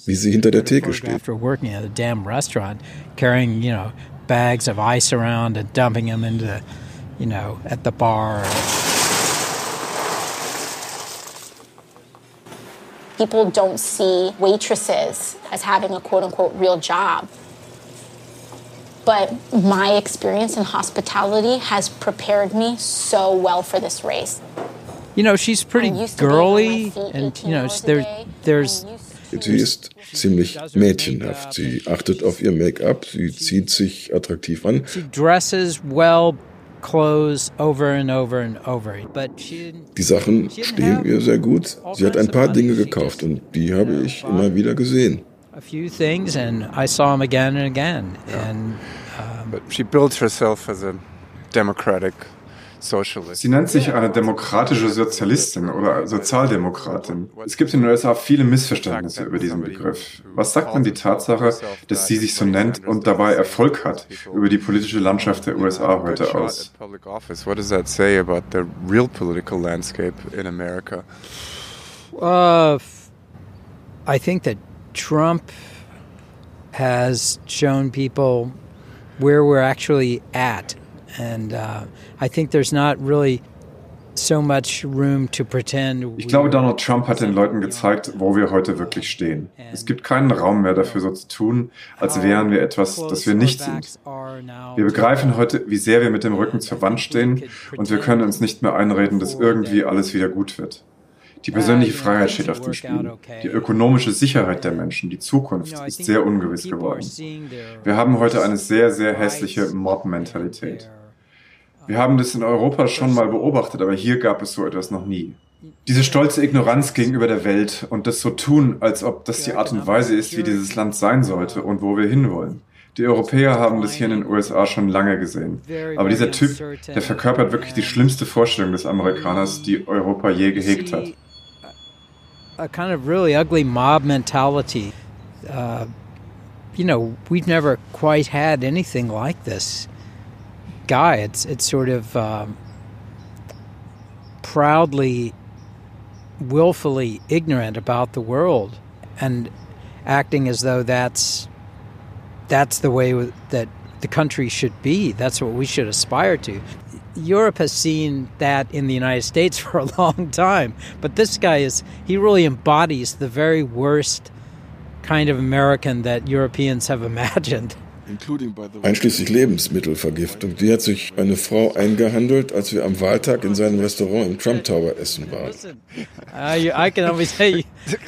wie sie hinter der Theke steht. Bags of ice around and dumping them into, you know, at the bar. People don't see waitresses as having a quote unquote real job. But my experience in hospitality has prepared me so well for this race. You know, she's pretty used to be on my girly, feet and you know, hours there, there's Sie ist ziemlich mädchenhaft. Sie achtet auf ihr Make-up, sie zieht sich attraktiv an. she dresses well, clothes over and over and over. But she didn't. Die Sachen stehen ihr sehr gut. Sie hat ein paar Dinge gekauft und die habe ich immer wieder gesehen. a few things, and I saw them again and again. And Um, but she built herself as a democratic Sie nennt sich eine demokratische Sozialistin oder Sozialdemokratin. Es gibt in den USA viele Missverständnisse über diesen Begriff. Was sagt man die Tatsache, dass sie sich so nennt und dabei Erfolg hat, über die politische Landschaft der USA heute aus? What does that say about the real political landscape in America? Uh, I think that Trump has shown people where we're actually at. And I think there's not really so much room to pretend. Ich glaube, Donald Trump hat den Leuten gezeigt, wo wir heute wirklich stehen. Es gibt keinen Raum mehr dafür, so zu tun, als wären wir etwas, das wir nicht sind. Wir begreifen heute, wie sehr wir mit dem Rücken zur Wand stehen und wir können uns nicht mehr einreden, dass irgendwie alles wieder gut wird. Die persönliche Freiheit steht auf dem Spiel. Die ökonomische Sicherheit der Menschen, die Zukunft ist sehr ungewiss geworden. Wir haben heute eine sehr, sehr hässliche Mob-Mentalität. Wir haben das in Europa schon mal beobachtet, aber hier gab es so etwas noch nie. Diese stolze Ignoranz gegenüber der Welt und das so tun, als ob das die Art und Weise ist, wie dieses Land sein sollte und wo wir hinwollen. Die Europäer haben das hier in den USA schon lange gesehen. Aber dieser Typ, der verkörpert wirklich die schlimmste Vorstellung des Amerikaners, die Europa je gehegt hat. A kind of really ugly mob mentality. Uh, you know, we've never quite had anything like this. Guy. It's it's sort of um, proudly, willfully ignorant about the world, and acting as though that's that's the way that the country should be. That's what we should aspire to. Europe has seen that in the United States for a long time, but this guy is he really embodies the very worst kind of American that Europeans have imagined. Einschließlich Lebensmittelvergiftung. Die hat sich eine Frau eingehandelt, als wir am Wahltag in seinem Restaurant im Trump Tower essen waren. Uh, I can only say,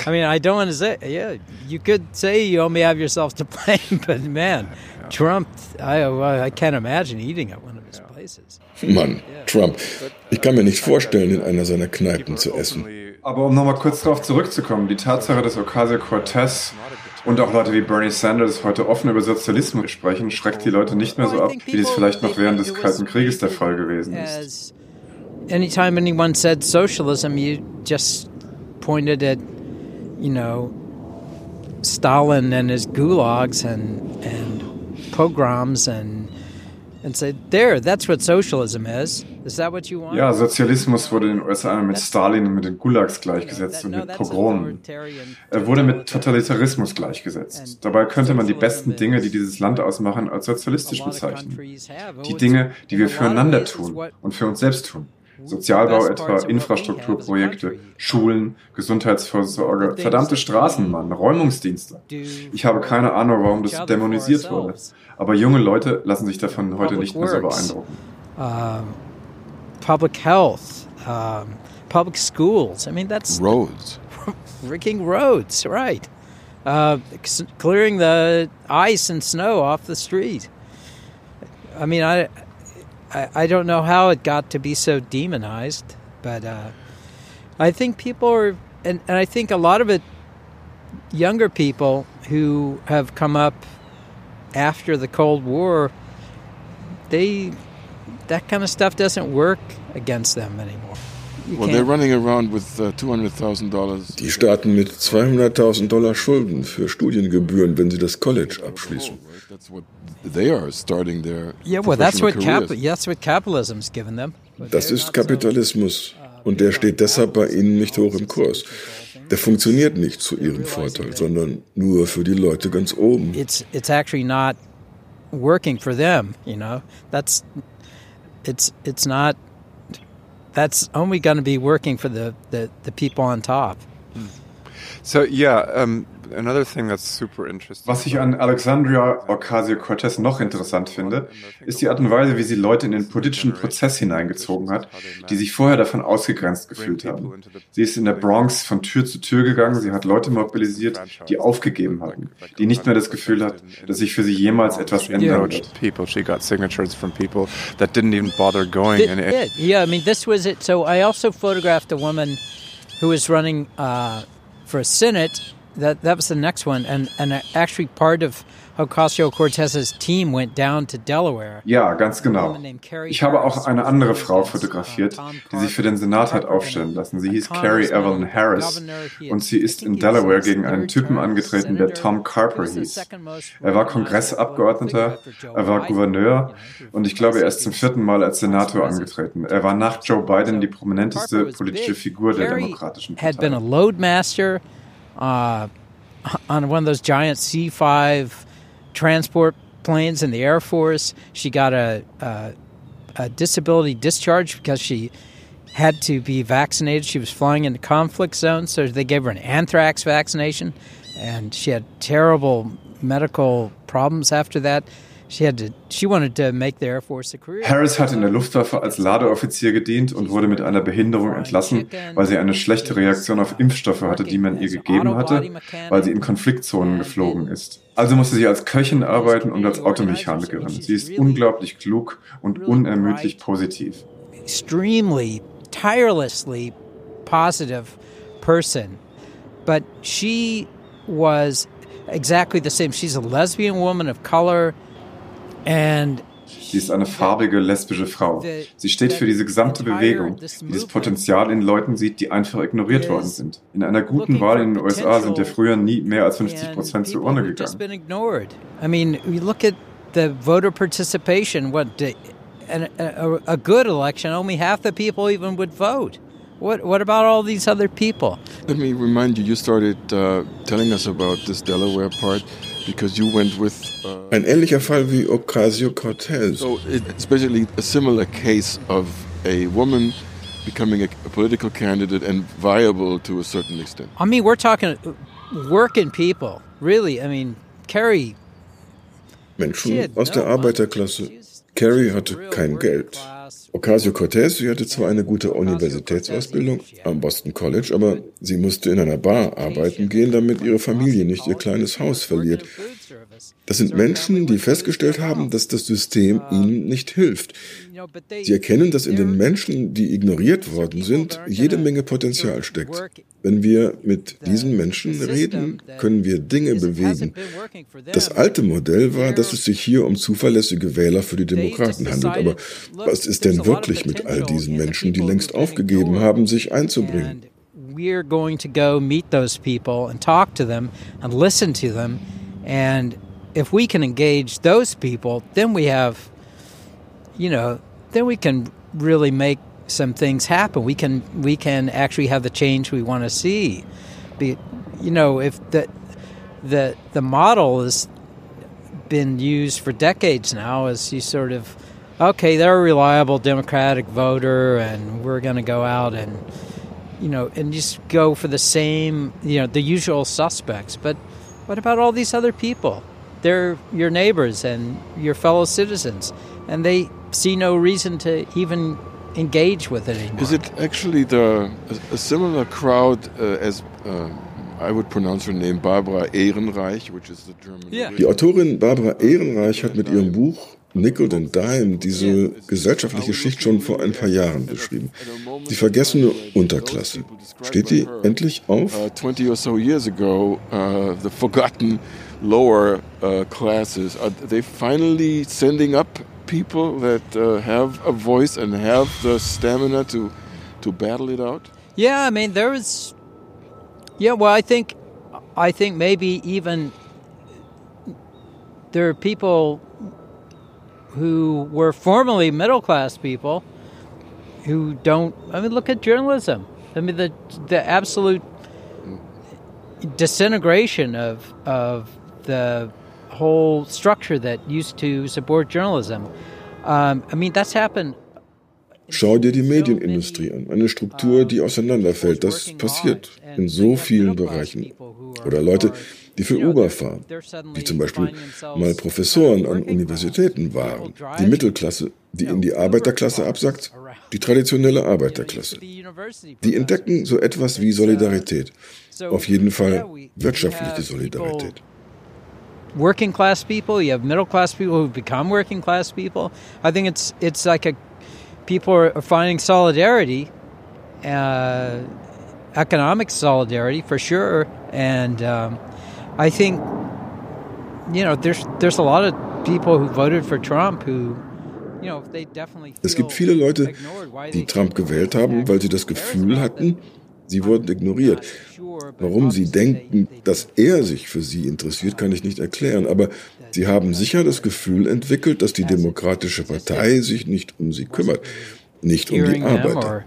I mean, I don't want to say, yeah, you could say you only have yourself to blame, but man, Trump, I, I can't imagine eating at one of his places. Mann, Trump. Ich kann mir nicht vorstellen, in einer seiner Kneipen zu essen. Aber um nochmal kurz darauf zurückzukommen, die Tatsache, dass Ocasio-Cortez und auch Leute wie Bernie Sanders heute offen über Sozialismus sprechen, schreckt die Leute nicht mehr so ab, wie dies vielleicht noch während des Kalten Krieges der Fall gewesen ist. Anytime anyone said socialism, you just pointed at, you know, Stalin and his gulags and and pogroms and Ja, Sozialismus wurde in den USA mit Stalin und mit den Gulags gleichgesetzt und mit Pogromen. Er wurde mit Totalitarismus gleichgesetzt. Dabei könnte man die besten Dinge, die dieses Land ausmachen, als sozialistisch bezeichnen. Die Dinge, die wir füreinander tun und für uns selbst tun. Sozialbau etwa, Infrastrukturprojekte, Schulen, Gesundheitsvorsorge, verdammte Straßen, Mann, Räumungsdienste. Ich habe keine Ahnung, warum das dämonisiert wurde. Aber junge Leute lassen sich davon heute nicht mehr so beeindrucken. Um, public health, um, public schools. I mean, that's roads. Rigging roads, right? Uh, clearing the ice and snow off the street. I mean, I, I, I don't know how it got to be so demonized, but uh, I think people are, and, and I think a lot of it, younger people who have come up after the Cold War, they that kind of stuff doesn't work against them anymore. well, they're running around with uh, $200,000. Die starten mit 200.000 Dollar Schulden für Studiengebühren, wenn sie das College abschließen. They are starting their Yeah, well, that's what cap that's what capitalism's given them. Das ist Kapitalismus und der steht deshalb bei ihnen nicht hoch im Kurs. Der funktioniert nicht zu ihrem Vorteil, sondern nur für die Leute ganz oben. It's it's actually not working for them, you know. That's it's it's not that's only going to be working for the, the, the people on top. So yeah, um, Was ich an Alexandria Ocasio-Cortez noch interessant finde, ist die Art und Weise, wie sie Leute in den politischen Prozess hineingezogen hat, die sich vorher davon ausgegrenzt gefühlt haben. Sie ist in der Bronx von Tür zu Tür gegangen, sie hat Leute mobilisiert, die aufgegeben hatten, die nicht mehr das Gefühl hatten, dass sich für sie jemals etwas ändern wird. People, she got signatures from people that didn't even bother going. Yeah, I mean, this was it. So I also photographed a woman who was running uh, for a Senate that that was the next one, and and actually part of Ocasio-Cortez's team went down to Delaware. Ja, ganz genau. Ich habe auch eine andere Frau fotografiert, die sich für den Senat hat aufstellen lassen. Sie hieß Carrie Evelyn Harris und sie ist in Delaware gegen einen Typen angetreten, der Tom Carper hieß. Er war Kongressabgeordneter, er war Gouverneur und ich glaube, er ist zum vierten Mal als Senator angetreten. Er war nach Joe Biden die prominenteste politische Figur der Demokratischen Partei. Uh, on one of those giant C5 transport planes in the Air Force. She got a, a, a disability discharge because she had to be vaccinated. She was flying into conflict zones, so they gave her an anthrax vaccination, and she had terrible medical problems after that. Harris hat in der Luftwaffe als Ladeoffizier gedient und wurde mit einer Behinderung entlassen, weil sie eine schlechte Reaktion auf Impfstoffe hatte, die man ihr gegeben hatte, weil sie in Konfliktzonen geflogen ist. Also musste sie als Köchin arbeiten und als Automechanikerin. Sie ist unglaublich klug und unermüdlich positiv. Extremely, tirelessly positive person. But she was exactly the same. She's a lesbian woman of color. And Sie ist eine farbige lesbische Frau. Sie steht für diese gesamte Bewegung, die das Potenzial in Leuten sieht, die einfach ignoriert worden sind. In einer guten Wahl in den USA sind ja früher nie mehr als 50 Prozent zur Urne gegangen. I mean, we look at the voter participation. What a, a, a good election, only half the people even would vote. What what about all these other people? Let me remind you. You started uh, telling us about this Delaware part because you went with. Uh, Ein ähnlicher Fall wie Ocasio-Cortez. So it's basically a similar case of a woman becoming a, a political candidate and viable to a certain extent. I mean, we're talking working people, really. I mean, Carrie. Menschen aus der Arbeiterklasse. Carrie hatte kein Geld. Ocasio-Cortez, sie hatte zwar eine gute Universitätsausbildung am Boston College, aber sie musste in einer Bar arbeiten gehen, damit ihre Familie nicht ihr kleines Haus verliert. Das sind Menschen, die festgestellt haben, dass das System ihnen nicht hilft. Sie erkennen, dass in den Menschen, die ignoriert worden sind, jede Menge Potenzial steckt. Wenn wir mit diesen Menschen reden, können wir Dinge bewegen. Das alte Modell war, dass es sich hier um zuverlässige Wähler für die Demokraten handelt. Aber was ist denn wirklich mit all diesen Menschen, die längst aufgegeben haben, sich einzubringen? We're going to go meet those people and talk to them and listen to them. And if we can engage those people, then we have, you know, then we can really make some things happen. We can we can actually have the change we want to see. Be, you know, if the the the model has been used for decades now, as you sort of okay, they're a reliable Democratic voter, and we're going to go out and you know and just go for the same you know the usual suspects. But what about all these other people? They're your neighbors and your fellow citizens, and they see no reason to even engage with it anymore. Is it actually the a, a similar crowd uh, as uh, I would pronounce her name Barbara Ehrenreich, which is the German. Yeah. Die Autorin Barbara Ehrenreich hat mit ihrem Buch Nickel and Dime diese gesellschaftliche Schicht schon vor ein paar Jahren beschrieben. Die vergessene Unterklasse. Steht die endlich auf? Uh, 20 or so years ago, uh, the forgotten lower uh, classes, are they finally sending up people that uh, have a voice and have the stamina to to battle it out? Yeah, I mean there is. Yeah, well, I think, I think maybe even there are people who were formerly middle class people who don't. I mean, look at journalism. I mean, the the absolute disintegration of of the whole structure that used to support journalism. Um, I mean, that's happened. Schau dir die Medienindustrie an, eine Struktur, die auseinanderfällt. Das passiert in so vielen Bereichen. Oder Leute, die für Uber fahren, die zum Beispiel mal Professoren an Universitäten waren. Die Mittelklasse, die in die Arbeiterklasse absackt, die traditionelle Arbeiterklasse. Die entdecken so etwas wie Solidarität. Auf jeden Fall wirtschaftliche Solidarität. Working class people, you have middle class people who've become working class people. I think it's it's like a people are finding solidarity uh, economic solidarity for sure, and um, I think you know there's there's a lot of people who voted for Trump who you know they definitely. Es gibt viele Leute, die Trump gewählt haben, weil sie das Gefühl hatten, sie wurden ignoriert. Warum sie denken, dass er sich für sie interessiert, kann ich nicht erklären. Aber sie haben sicher das Gefühl entwickelt, dass die Demokratische Partei sich nicht um sie kümmert, nicht um die Arbeiter.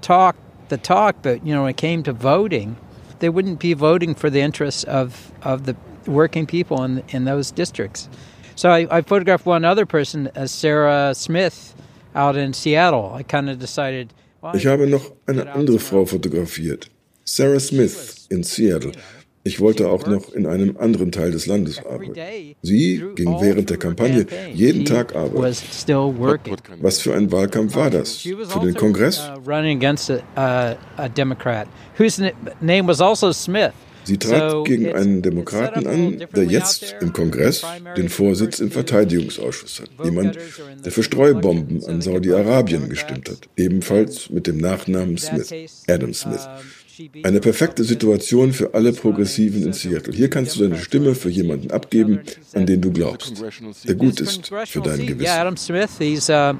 Talk the talk, but, you know, when it came to voting, they wouldn't be voting for the interests of, of the working people in, in those districts. So I, I photographed one other person, uh, Sarah Smith, out in Seattle. I kind of decided. Ich habe noch eine andere Frau fotografiert, Sarah Smith in Seattle. Ich wollte auch noch in einem anderen Teil des Landes arbeiten. Sie ging während der Kampagne jeden Tag arbeiten. Was für ein Wahlkampf war das? Für den Kongress? Sie trat gegen einen Demokraten an, der jetzt im Kongress den Vorsitz im Verteidigungsausschuss hat. Jemand, der für Streubomben an Saudi-Arabien gestimmt hat. Ebenfalls mit dem Nachnamen Smith, Adam Smith. Eine perfekte Situation für alle Progressiven in Seattle. Hier kannst du deine Stimme für jemanden abgeben, an den du glaubst, der gut ist für dein Gewissen. Yeah, Adam Smith, he's uh,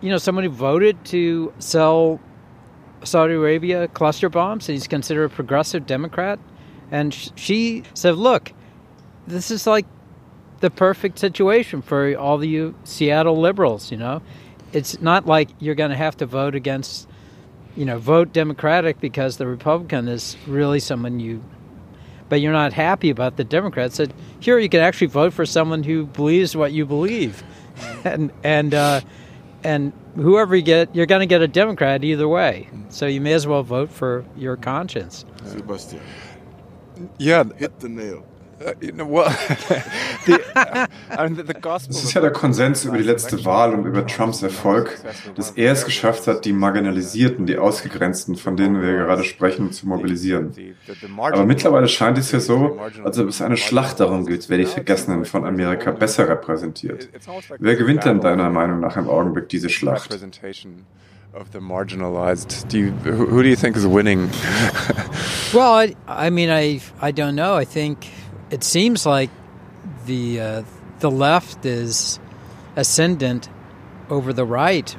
you know someone who voted to sell Saudi Arabia cluster bombs. He's considered a progressive Democrat. And she said, Look, this is like the perfect situation for all the you Seattle liberals, you know? It's not like you're going to have to vote against, you know, vote Democratic because the Republican is really someone you, but you're not happy about the Democrat. Said, here you can actually vote for someone who believes what you believe. and, and, uh, and whoever you get, you're going to get a Democrat either way. So you may as well vote for your conscience. Sebastian. Yeah, hit the nail. Das ist ja der Konsens über die letzte Wahl und über Trumps Erfolg, dass er es geschafft hat, die Marginalisierten, die Ausgegrenzten, von denen wir gerade sprechen, zu mobilisieren. Aber mittlerweile scheint es ja so, als ob es eine Schlacht darum geht, wer die Vergessenen von Amerika besser repräsentiert. Wer gewinnt denn deiner Meinung nach im Augenblick diese Schlacht? Of the marginalized. Do you, who, who do you think is winning? well, I, I mean, I I don't know. I think it seems like the uh, the left is ascendant over the right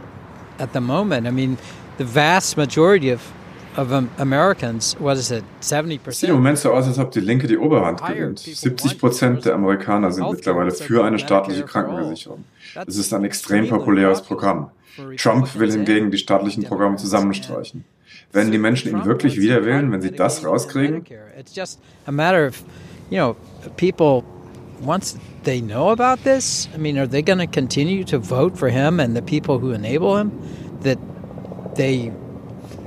at the moment. I mean, the vast majority of of Americans, what is it, 70%? Es sieht im Moment so aus, als ob die Linke die Oberhand gewinnt. 70 Prozent der Amerikaner sind mittlerweile für eine staatliche Krankenversicherung. Es ist ein extrem populäres Programm. Trump will hingegen die staatlichen Programme zusammenstreichen. Werden die Menschen ihn wirklich wieder wählen, wenn sie das rauskriegen? It's just a matter of, you know, people once they know about this, I mean, are they going to continue to vote for him and the people who enable him that they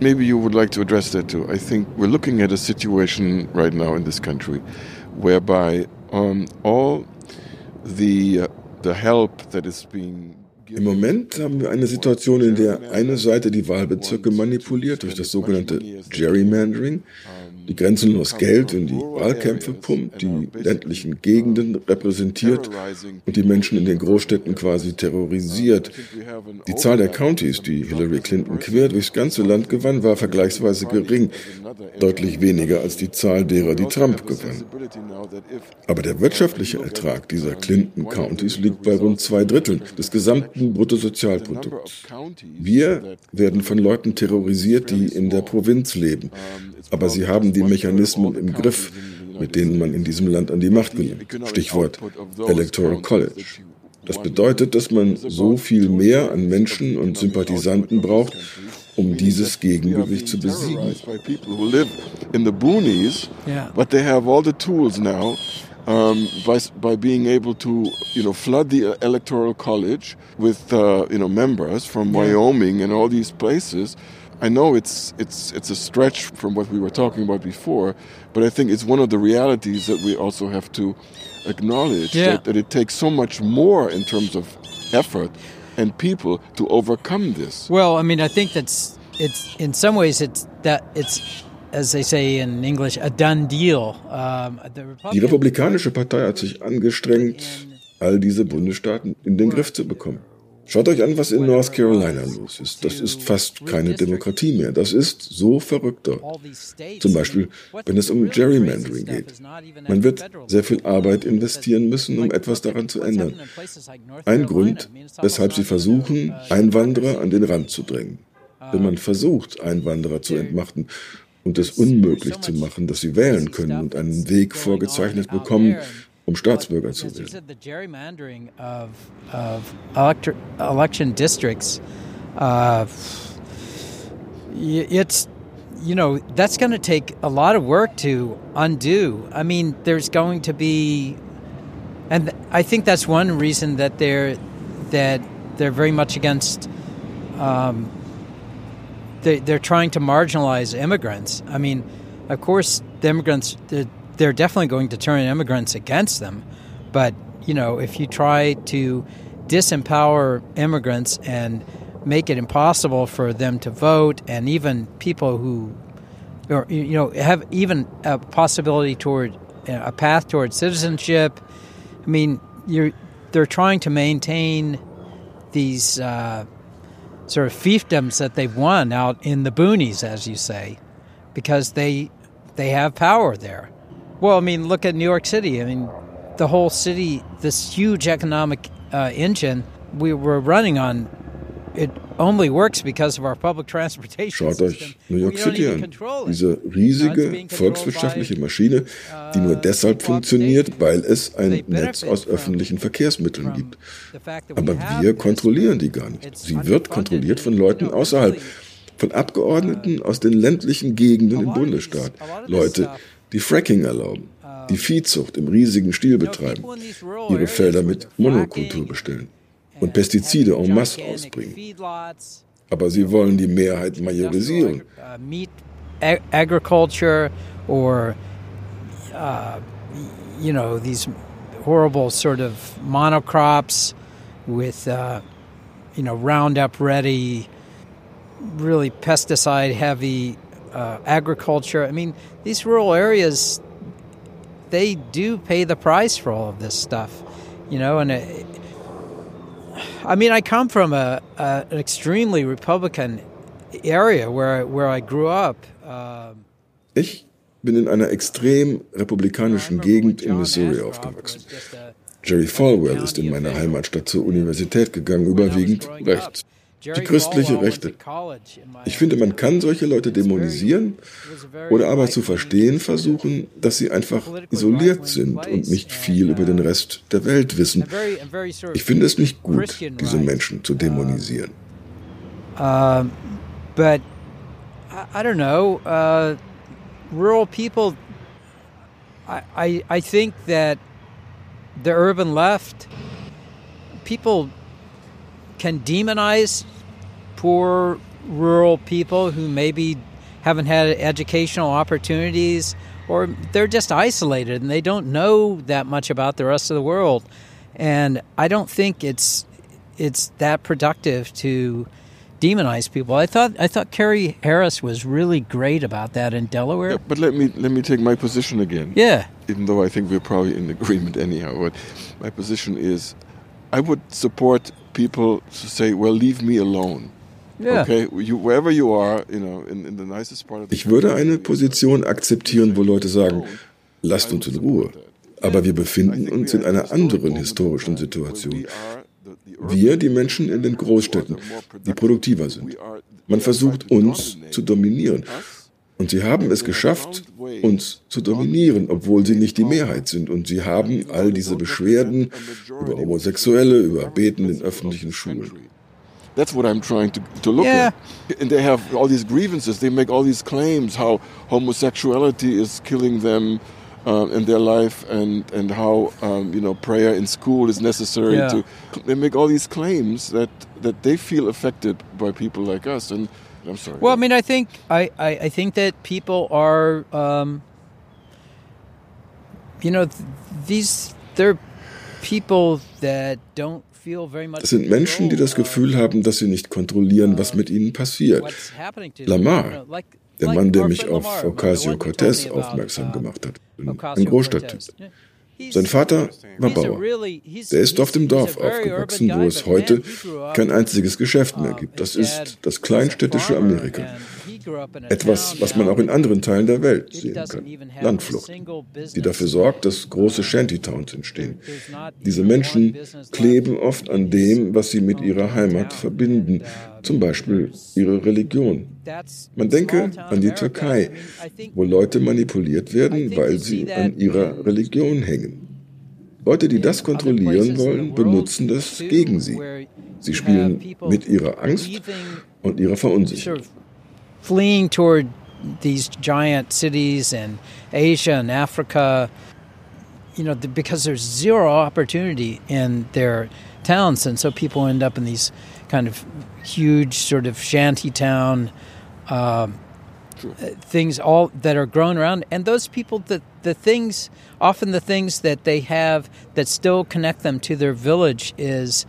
Maybe you would like to address that too. I think we're looking at a situation right now in this country whereby um, all the uh, the help that is being Im Moment haben wir eine Situation, in der eine Seite die Wahlbezirke manipuliert durch das sogenannte Gerrymandering, die grenzenlos Geld in die Wahlkämpfe pumpt, die ländlichen Gegenden repräsentiert und die Menschen in den Großstädten quasi terrorisiert. Die Zahl der Countys, die Hillary Clinton quer durchs ganze Land gewann, war vergleichsweise gering, deutlich weniger als die Zahl derer, die Trump gewann. Aber der wirtschaftliche Ertrag dieser Clinton Countys liegt bei rund zwei Dritteln des gesamten Bruttosozialprodukts. Wir werden von Leuten terrorisiert, die in der Provinz leben, aber sie haben die Mechanismen im Griff, mit denen man in diesem Land an die Macht gelangt. Stichwort Electoral College. Das bedeutet, dass man so viel mehr an Menschen und Sympathisanten braucht, um dieses Gegengewicht zu besiegen. But they have all the tools now um, by, by being able to, you know, flood the electoral college with, uh, you know, members from Wyoming and all these places I know it's it's it's a stretch from what we were talking about before, but I think it's one of the realities that we also have to acknowledge yeah. that, that it takes so much more in terms of effort and people to overcome this. Well, I mean, I think that's it's in some ways it's that it's Die Republikanische Partei hat sich angestrengt, all diese Bundesstaaten in den Griff zu bekommen. Schaut euch an, was in North Carolina los ist. Das ist fast keine Demokratie mehr. Das ist so verrückt dort. Zum Beispiel, wenn es um Gerrymandering geht. Man wird sehr viel Arbeit investieren müssen, um etwas daran zu ändern. Ein Grund, weshalb sie versuchen, Einwanderer an den Rand zu drängen. Wenn man versucht, Einwanderer zu entmachten und es unmöglich zu machen, dass sie wählen können und einen Weg vorgezeichnet bekommen, um Staatsbürger zu werden. uh, it's you know that's going to take a lot of work to undo. I mean, there's going to be, and I think that's one reason that they're that they're very much against. Um, they, they're trying to marginalize immigrants. I mean, of course, the immigrants they're definitely going to turn immigrants against them. But, you know, if you try to disempower immigrants and make it impossible for them to vote and even people who or you know have even a possibility toward a path toward citizenship i mean you're they're trying to maintain these uh, sort of fiefdoms that they've won out in the boonies as you say because they they have power there well, I mean, look at New York City. I mean, the whole city, this huge economic uh, engine we were running on, it only works because of our public transportation Schaut euch New York City an. Diese riesige volkswirtschaftliche Maschine, die nur uh, deshalb funktioniert, weil es ein Netz aus öffentlichen Verkehrsmitteln gibt. Aber wir kontrollieren die gar nicht. Sie wird kontrolliert von Leuten außerhalb, von Abgeordneten aus den ländlichen Gegenden im Bundesstaat. Leute, die Fracking erlauben, die Viehzucht im riesigen Stil betreiben, ihre Felder mit Monokultur bestellen und Pestizide en masse ausbringen. Aber sie wollen die Mehrheit majorisieren. Agriculture or uh, you know these horrible sort of monocrops with uh, you know Roundup ready, really pesticide heavy uh, agriculture. I mean, these rural areas, they do pay the price for all of this stuff, you know. And it, I mean, I come from a, a, an extremely Republican area where where I grew up. Um, ich bin in einer extrem republikanischen Gegend in Missouri aufgewachsen. Jerry Falwell ist in meiner Heimatstadt zur Universität gegangen, überwiegend rechts die christliche Rechte. Ich finde, man kann solche Leute dämonisieren oder aber zu verstehen versuchen, dass sie einfach isoliert sind und nicht viel über den Rest der Welt wissen. Ich finde es nicht gut, diese Menschen zu dämonisieren. Uh, but I don't know. Uh, rural people, I, I, I think that the urban left, people can demonize poor rural people who maybe haven't had educational opportunities or they're just isolated and they don't know that much about the rest of the world. And I don't think it's it's that productive to demonize people. I thought I thought Kerry Harris was really great about that in Delaware. Yeah, but let me let me take my position again. Yeah. Even though I think we're probably in agreement anyhow, but my position is I would support people to say, well, leave me alone. Ich würde eine Position akzeptieren, wo Leute sagen, lasst uns in Ruhe. Aber wir befinden uns in einer anderen historischen Situation. Wir, die Menschen in den Großstädten, die produktiver sind. Man versucht uns zu dominieren. Und sie haben es geschafft, uns zu dominieren, obwohl sie nicht die Mehrheit sind. Und sie haben all diese Beschwerden über Homosexuelle, über Beten in öffentlichen Schulen. That's what I'm trying to, to look yeah. at. And they have all these grievances. They make all these claims how homosexuality is killing them uh, in their life, and and how um, you know prayer in school is necessary yeah. to. They make all these claims that that they feel affected by people like us, and I'm sorry. Well, I mean, I think I I, I think that people are. Um, you know, th- these they're people that don't Es sind Menschen, die das Gefühl haben, dass sie nicht kontrollieren, was mit ihnen passiert. Lamar, der Mann, der mich auf Ocasio-Cortez aufmerksam gemacht hat, ein Großstadttyp. Sein Vater war Bauer. Der ist auf dem Dorf aufgewachsen, wo es heute kein einziges Geschäft mehr gibt. Das ist das kleinstädtische Amerika. Etwas, was man auch in anderen Teilen der Welt sehen kann. Landflucht, die dafür sorgt, dass große Shantytowns entstehen. Diese Menschen kleben oft an dem, was sie mit ihrer Heimat verbinden, zum Beispiel ihre Religion. Man denke an die Türkei, wo Leute manipuliert werden, weil sie an ihrer Religion hängen. Leute, die das kontrollieren wollen, benutzen das gegen sie. Sie spielen mit ihrer Angst und ihrer Verunsicherung. Fleeing toward these giant cities in Asia and Africa, you know, because there's zero opportunity in their towns, and so people end up in these kind of huge sort of shanty town uh, things all that are grown around. And those people the the things often the things that they have that still connect them to their village is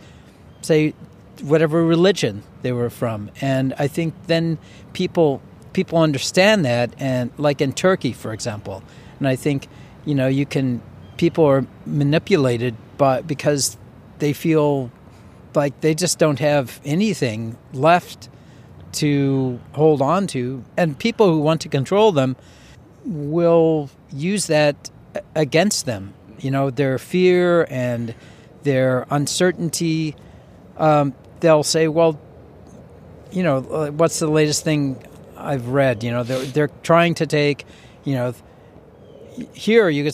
say whatever religion they were from and i think then people people understand that and like in turkey for example and i think you know you can people are manipulated but because they feel like they just don't have anything left to hold on to. And people who want to control them will use that against them. You know, their fear and their uncertainty. Um, they'll say, well, you know, uh, what's the latest thing I've read? You know, they're, they're trying to take, you know, Hier in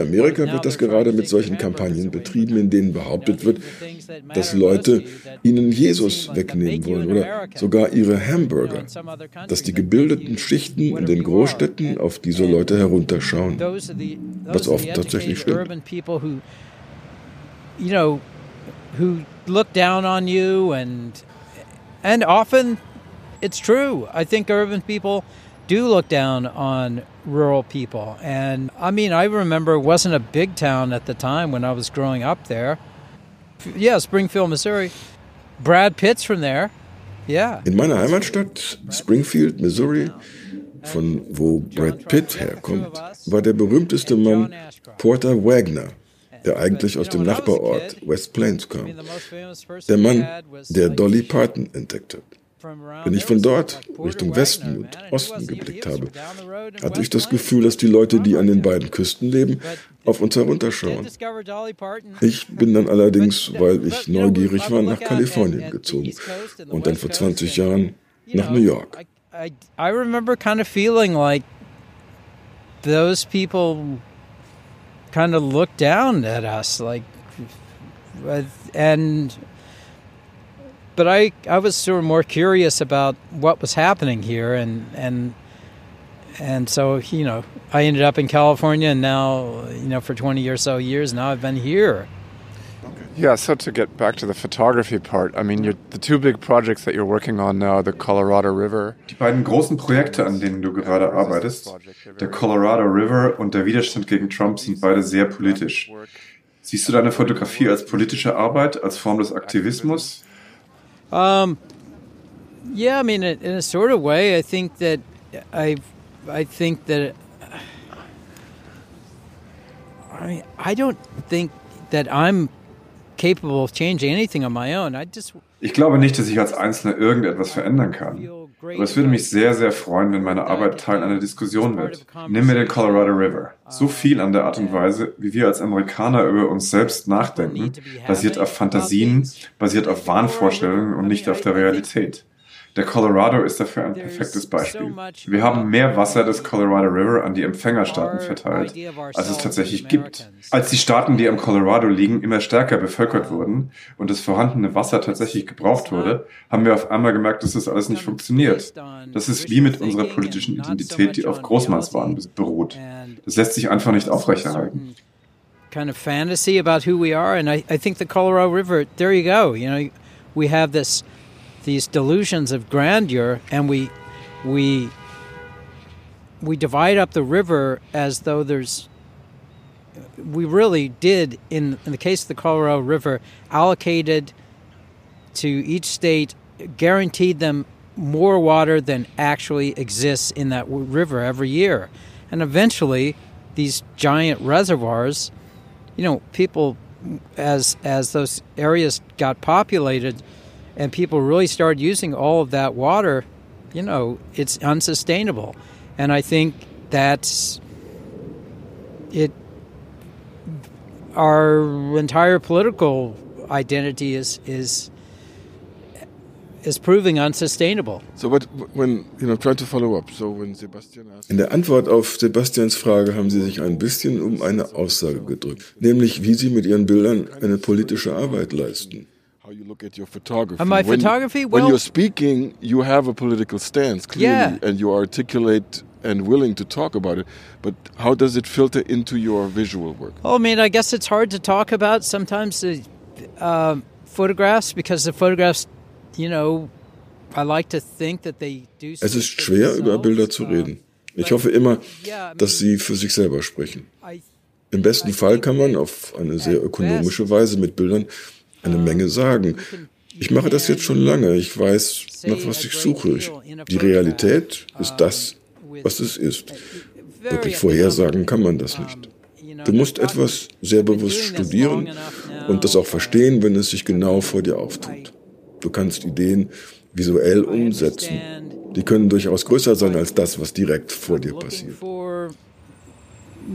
Amerika wird das gerade mit solchen Kampagnen betrieben, in denen behauptet wird, dass Leute ihnen Jesus wegnehmen wollen oder sogar ihre Hamburger, dass die gebildeten Schichten in den Großstädten auf diese Leute herunterschauen, was oft tatsächlich stimmt. You know, who look down on you and and often it's true. I think urban people do look down on rural people. And I mean, I remember it wasn't a big town at the time when I was growing up there. Yeah, Springfield, Missouri. Brad Pitt's from there. Yeah. In meiner Heimatstadt Springfield, Missouri, von wo Brad Pitt herkommt, war der berühmteste Mann Porter Wagner, der eigentlich aus dem Nachbarort West Plains kam. Der Mann, der Dolly Parton entdeckt hat. Wenn ich von dort Richtung Westen und Osten geblickt habe, hatte ich das Gefühl, dass die Leute, die an den beiden Küsten leben, auf uns herunterschauen. Ich bin dann allerdings, weil ich neugierig war, nach Kalifornien gezogen und dann vor 20 Jahren nach New York. I remember kind of feeling like those people kind of looked down at us, like, and but I, I was sort of more curious about what was happening here, and and and so you know I ended up in California, and now you know for 20 or so years now I've been here. Yeah, so to get back to the photography part, I mean, the two big projects that you're working on now, the Colorado River. Die beiden großen Projekte, an denen du gerade arbeitest, der Colorado River und der Widerstand gegen Trump, sind beide sehr politisch. Siehst du deine Fotografie als politische Arbeit, als Form des Aktivismus? Um, yeah, I mean, in a sort of way, I think that I, I think that I, I don't think that I'm Ich glaube nicht, dass ich als Einzelner irgendetwas verändern kann. Aber es würde mich sehr, sehr freuen, wenn meine Arbeit Teil einer Diskussion wird. Nimm mir den Colorado River. So viel an der Art und Weise, wie wir als Amerikaner über uns selbst nachdenken, basiert auf Fantasien, basiert auf Wahnvorstellungen und nicht auf der Realität. Der Colorado ist dafür ein perfektes Beispiel. Wir haben mehr Wasser des Colorado River an die Empfängerstaaten verteilt, als es tatsächlich gibt. Als die Staaten, die am Colorado liegen, immer stärker bevölkert wurden und das vorhandene Wasser tatsächlich gebraucht wurde, haben wir auf einmal gemerkt, dass das alles nicht funktioniert. Das ist wie mit unserer politischen Identität, die auf Großmannswahn beruht. Das lässt sich einfach nicht aufrechterhalten. Kind of fantasy about who we are, and I, I think the Colorado River. There you go. You know, we have this these delusions of grandeur, and we we we divide up the river as though there's we really did in, in the case of the Colorado River allocated to each state guaranteed them more water than actually exists in that river every year. And eventually these giant reservoirs, you know, people as as those areas got populated and people really started using all of that water, you know, it's unsustainable. And I think that's it our entire political identity is is is proving unsustainable. So but when you know try to follow up. So when Sebastian In der Antwort auf Sebastians Frage haben Sie sich ein bisschen um eine Aussage gedrückt, nämlich wie Sie mit Ihren Bildern eine politische Arbeit leisten. How you look at your photography. Uh, my when, photography? when Well- you're speaking, you have a political stance clearly, Yeah. and you articulate and willing to talk about it. But how does it filter into your visual work? Well, I mean, I guess it's hard to talk about sometimes the um photographs because the photographs, you know, I like to think that they do. Es ist schwer, über Bilder zu reden. Ich hoffe immer, dass sie für sich selber sprechen. Im besten Fall kann man auf eine sehr ökonomische Weise mit Bildern eine Menge sagen. Ich mache das jetzt schon lange. Ich weiß, nach was ich suche. Ich, die Realität ist das, was es ist. Wirklich vorhersagen kann man das nicht. Du musst etwas sehr bewusst studieren und das auch verstehen, wenn es sich genau vor dir auftut. Du kannst Ideen visuell umsetzen. Die können durchaus größer sein als das, was direkt vor dir passiert.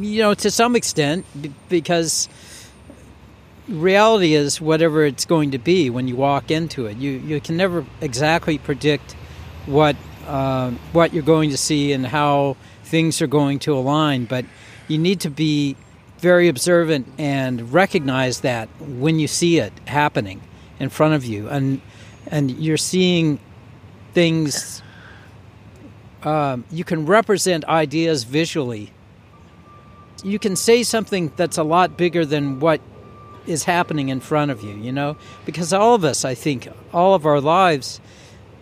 you know to some extent because reality is whatever it's going to be when you walk into it you you can never exactly predict what um, what you're going to see and how things are going to align but you need to be very observant and recognize that when you see it happening in front of you and and you're seeing things um, you can represent ideas visually. You can say something that's a lot bigger than what is happening in front of you, you know? Because all of us, I think, all of our lives,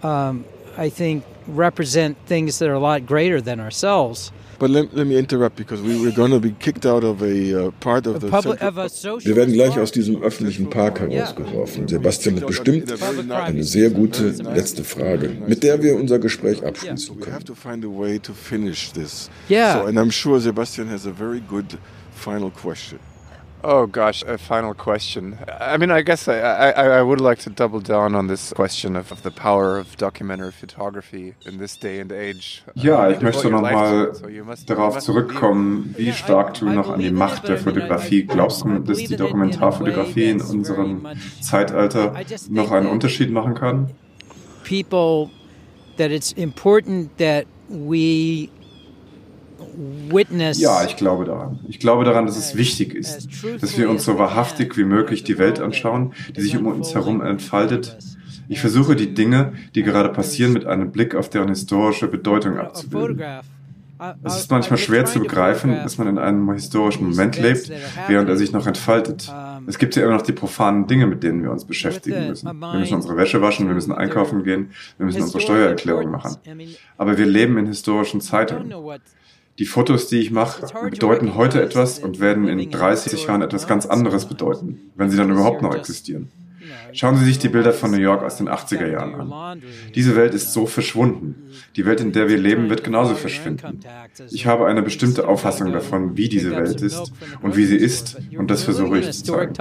um, I think, represent things that are a lot greater than ourselves. But let, let me interrupt because we were going to be kicked out of a uh, part of the Public, of a social Wir werden gleich aus diesem öffentlichen Park herausgeworfen. Sebastian hat bestimmt eine sehr gute letzte Frage, mit der wir unser Gespräch abschließen We have können. to find a way to finish this. Yeah. So, and I'm sure Sebastian has a very good final question. Oh gosh, a final question. I mean, I guess I, I, I would like to double down on this question of, of the power of documentary photography in this day and age. Ja, Uh, ich you möchte nochmal darauf zurückkommen, wie stark du noch an die Macht der Fotografie glaubst du, dass die Dokumentarfotografie in unserem Zeitalter noch einen Unterschied machen kann? people that it's important that we witness Ja, ich glaube daran. Ich glaube daran, dass es wichtig ist, dass wir uns so wahrhaftig wie möglich die Welt anschauen, die sich um uns herum entfaltet. Ich versuche die Dinge, die gerade passieren, mit einem Blick auf deren historische Bedeutung abzubilden. Es ist manchmal schwer zu begreifen, dass man in einem historischen Moment lebt, während er sich noch entfaltet. Es gibt ja immer noch die profanen Dinge, mit denen wir uns beschäftigen müssen. Wir müssen unsere Wäsche waschen, wir müssen einkaufen gehen, wir müssen unsere Steuererklärung machen. Aber wir leben in historischen Zeiten. Die Fotos, die ich mache, bedeuten heute etwas und werden in 30 Jahren etwas ganz anderes bedeuten, wenn sie dann überhaupt noch existieren. Schauen Sie sich die Bilder von New York aus den 80er Jahren an. Diese Welt ist so verschwunden. Die Welt, in der wir leben, wird genauso verschwinden. Ich habe eine bestimmte Auffassung davon, wie diese Welt ist und wie sie ist, und das versuche ich zu zeigen.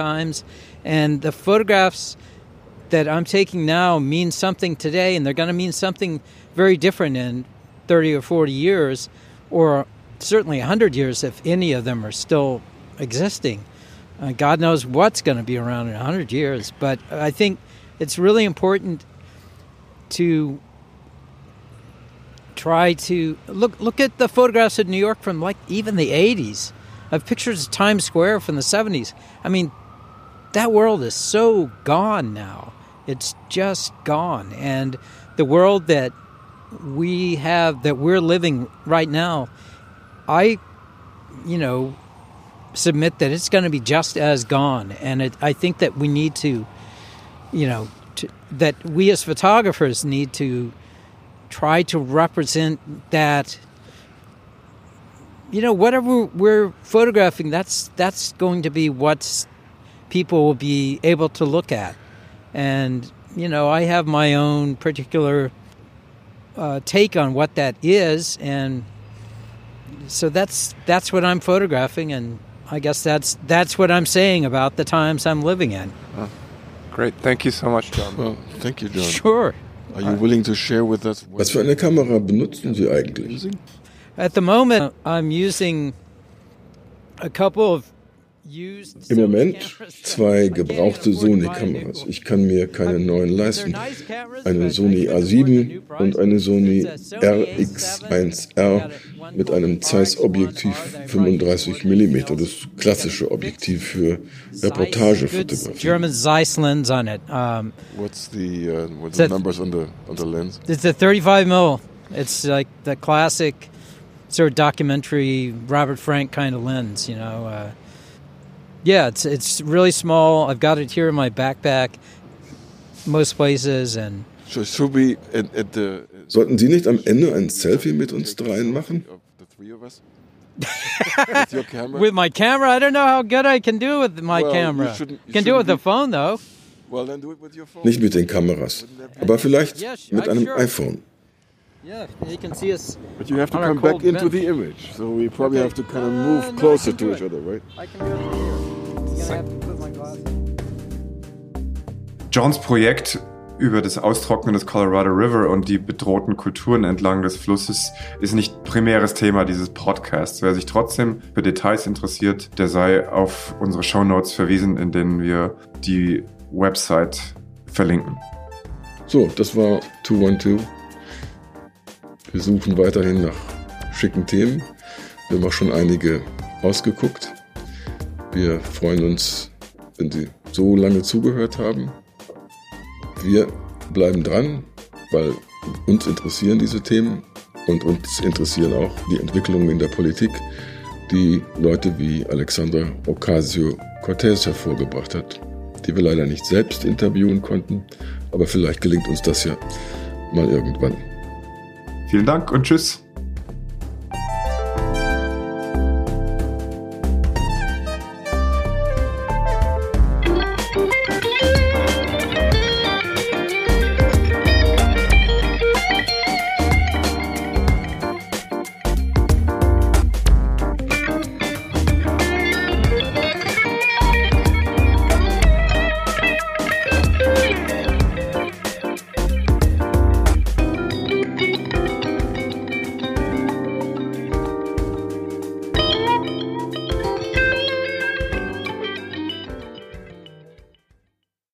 that I'm taking now mean something today and they're going to mean something very different in 30 or 40 years or certainly 100 years if any of them are still existing. Uh, God knows what's going to be around in 100 years, but I think it's really important to try to look look at the photographs of New York from like even the 80s. I have pictures of Times Square from the 70s. I mean, that world is so gone now. It's just gone. And the world that we have that we're living right now, I you know, submit that it's going to be just as gone. And it, I think that we need to, you know, to, that we as photographers need to try to represent that. You know, whatever we're photographing, that's that's going to be what people will be able to look at. And you know, I have my own particular uh, take on what that is, and so that's that's what I'm photographing, and I guess that's that's what I'm saying about the times I'm living in. Oh, great, thank you so much, John. Well, thank you, John. Sure. Are you willing to share with us? Was für eine Kamera benutzen Sie eigentlich? At the moment, I'm using a couple of Im Moment zwei gebrauchte Sony-Kameras. Ich kann mir keine neuen leisten. Eine Sony A7 und eine Sony RX1R mit einem Zeiss-Objektiv 35 mm. Das klassische Objektiv für Reportagefotografie. German Zeiss lens on it. Um, what's the, uh, what's the numbers on the, on the lens? It's a 35 mm. It's like the classic sort of documentary Robert Frank kind of lens, you know. Uh, yeah, it's it's really small. I've got it here in my backpack, most places, and. Sollten Sie nicht am Ende ein Selfie mit uns dreien machen? with my camera, I don't know how good I can do with my well, camera. You shouldn't, you can do it with the phone though. Well, then do it with your phone. Nicht mit den Kameras, aber vielleicht mit einem iPhone. Yeah, you can see us. But you have to come back into the image, so we probably okay. have to kind of move uh, closer no, to each other, right? I can do it from here. Johns Projekt über das Austrocknen des Colorado River und die bedrohten Kulturen entlang des Flusses ist nicht primäres Thema dieses Podcasts. Wer sich trotzdem für Details interessiert, der sei auf unsere Show Notes verwiesen, in denen wir die Website verlinken. So, das war 212. Wir suchen weiterhin nach schicken Themen. Wir haben auch schon einige ausgeguckt. Wir freuen uns, wenn Sie so lange zugehört haben. Wir bleiben dran, weil uns interessieren diese Themen und uns interessieren auch die Entwicklungen in der Politik, die Leute wie Alexandra Ocasio-Cortez hervorgebracht hat, die wir leider nicht selbst interviewen konnten, aber vielleicht gelingt uns das ja mal irgendwann. Vielen Dank und tschüss.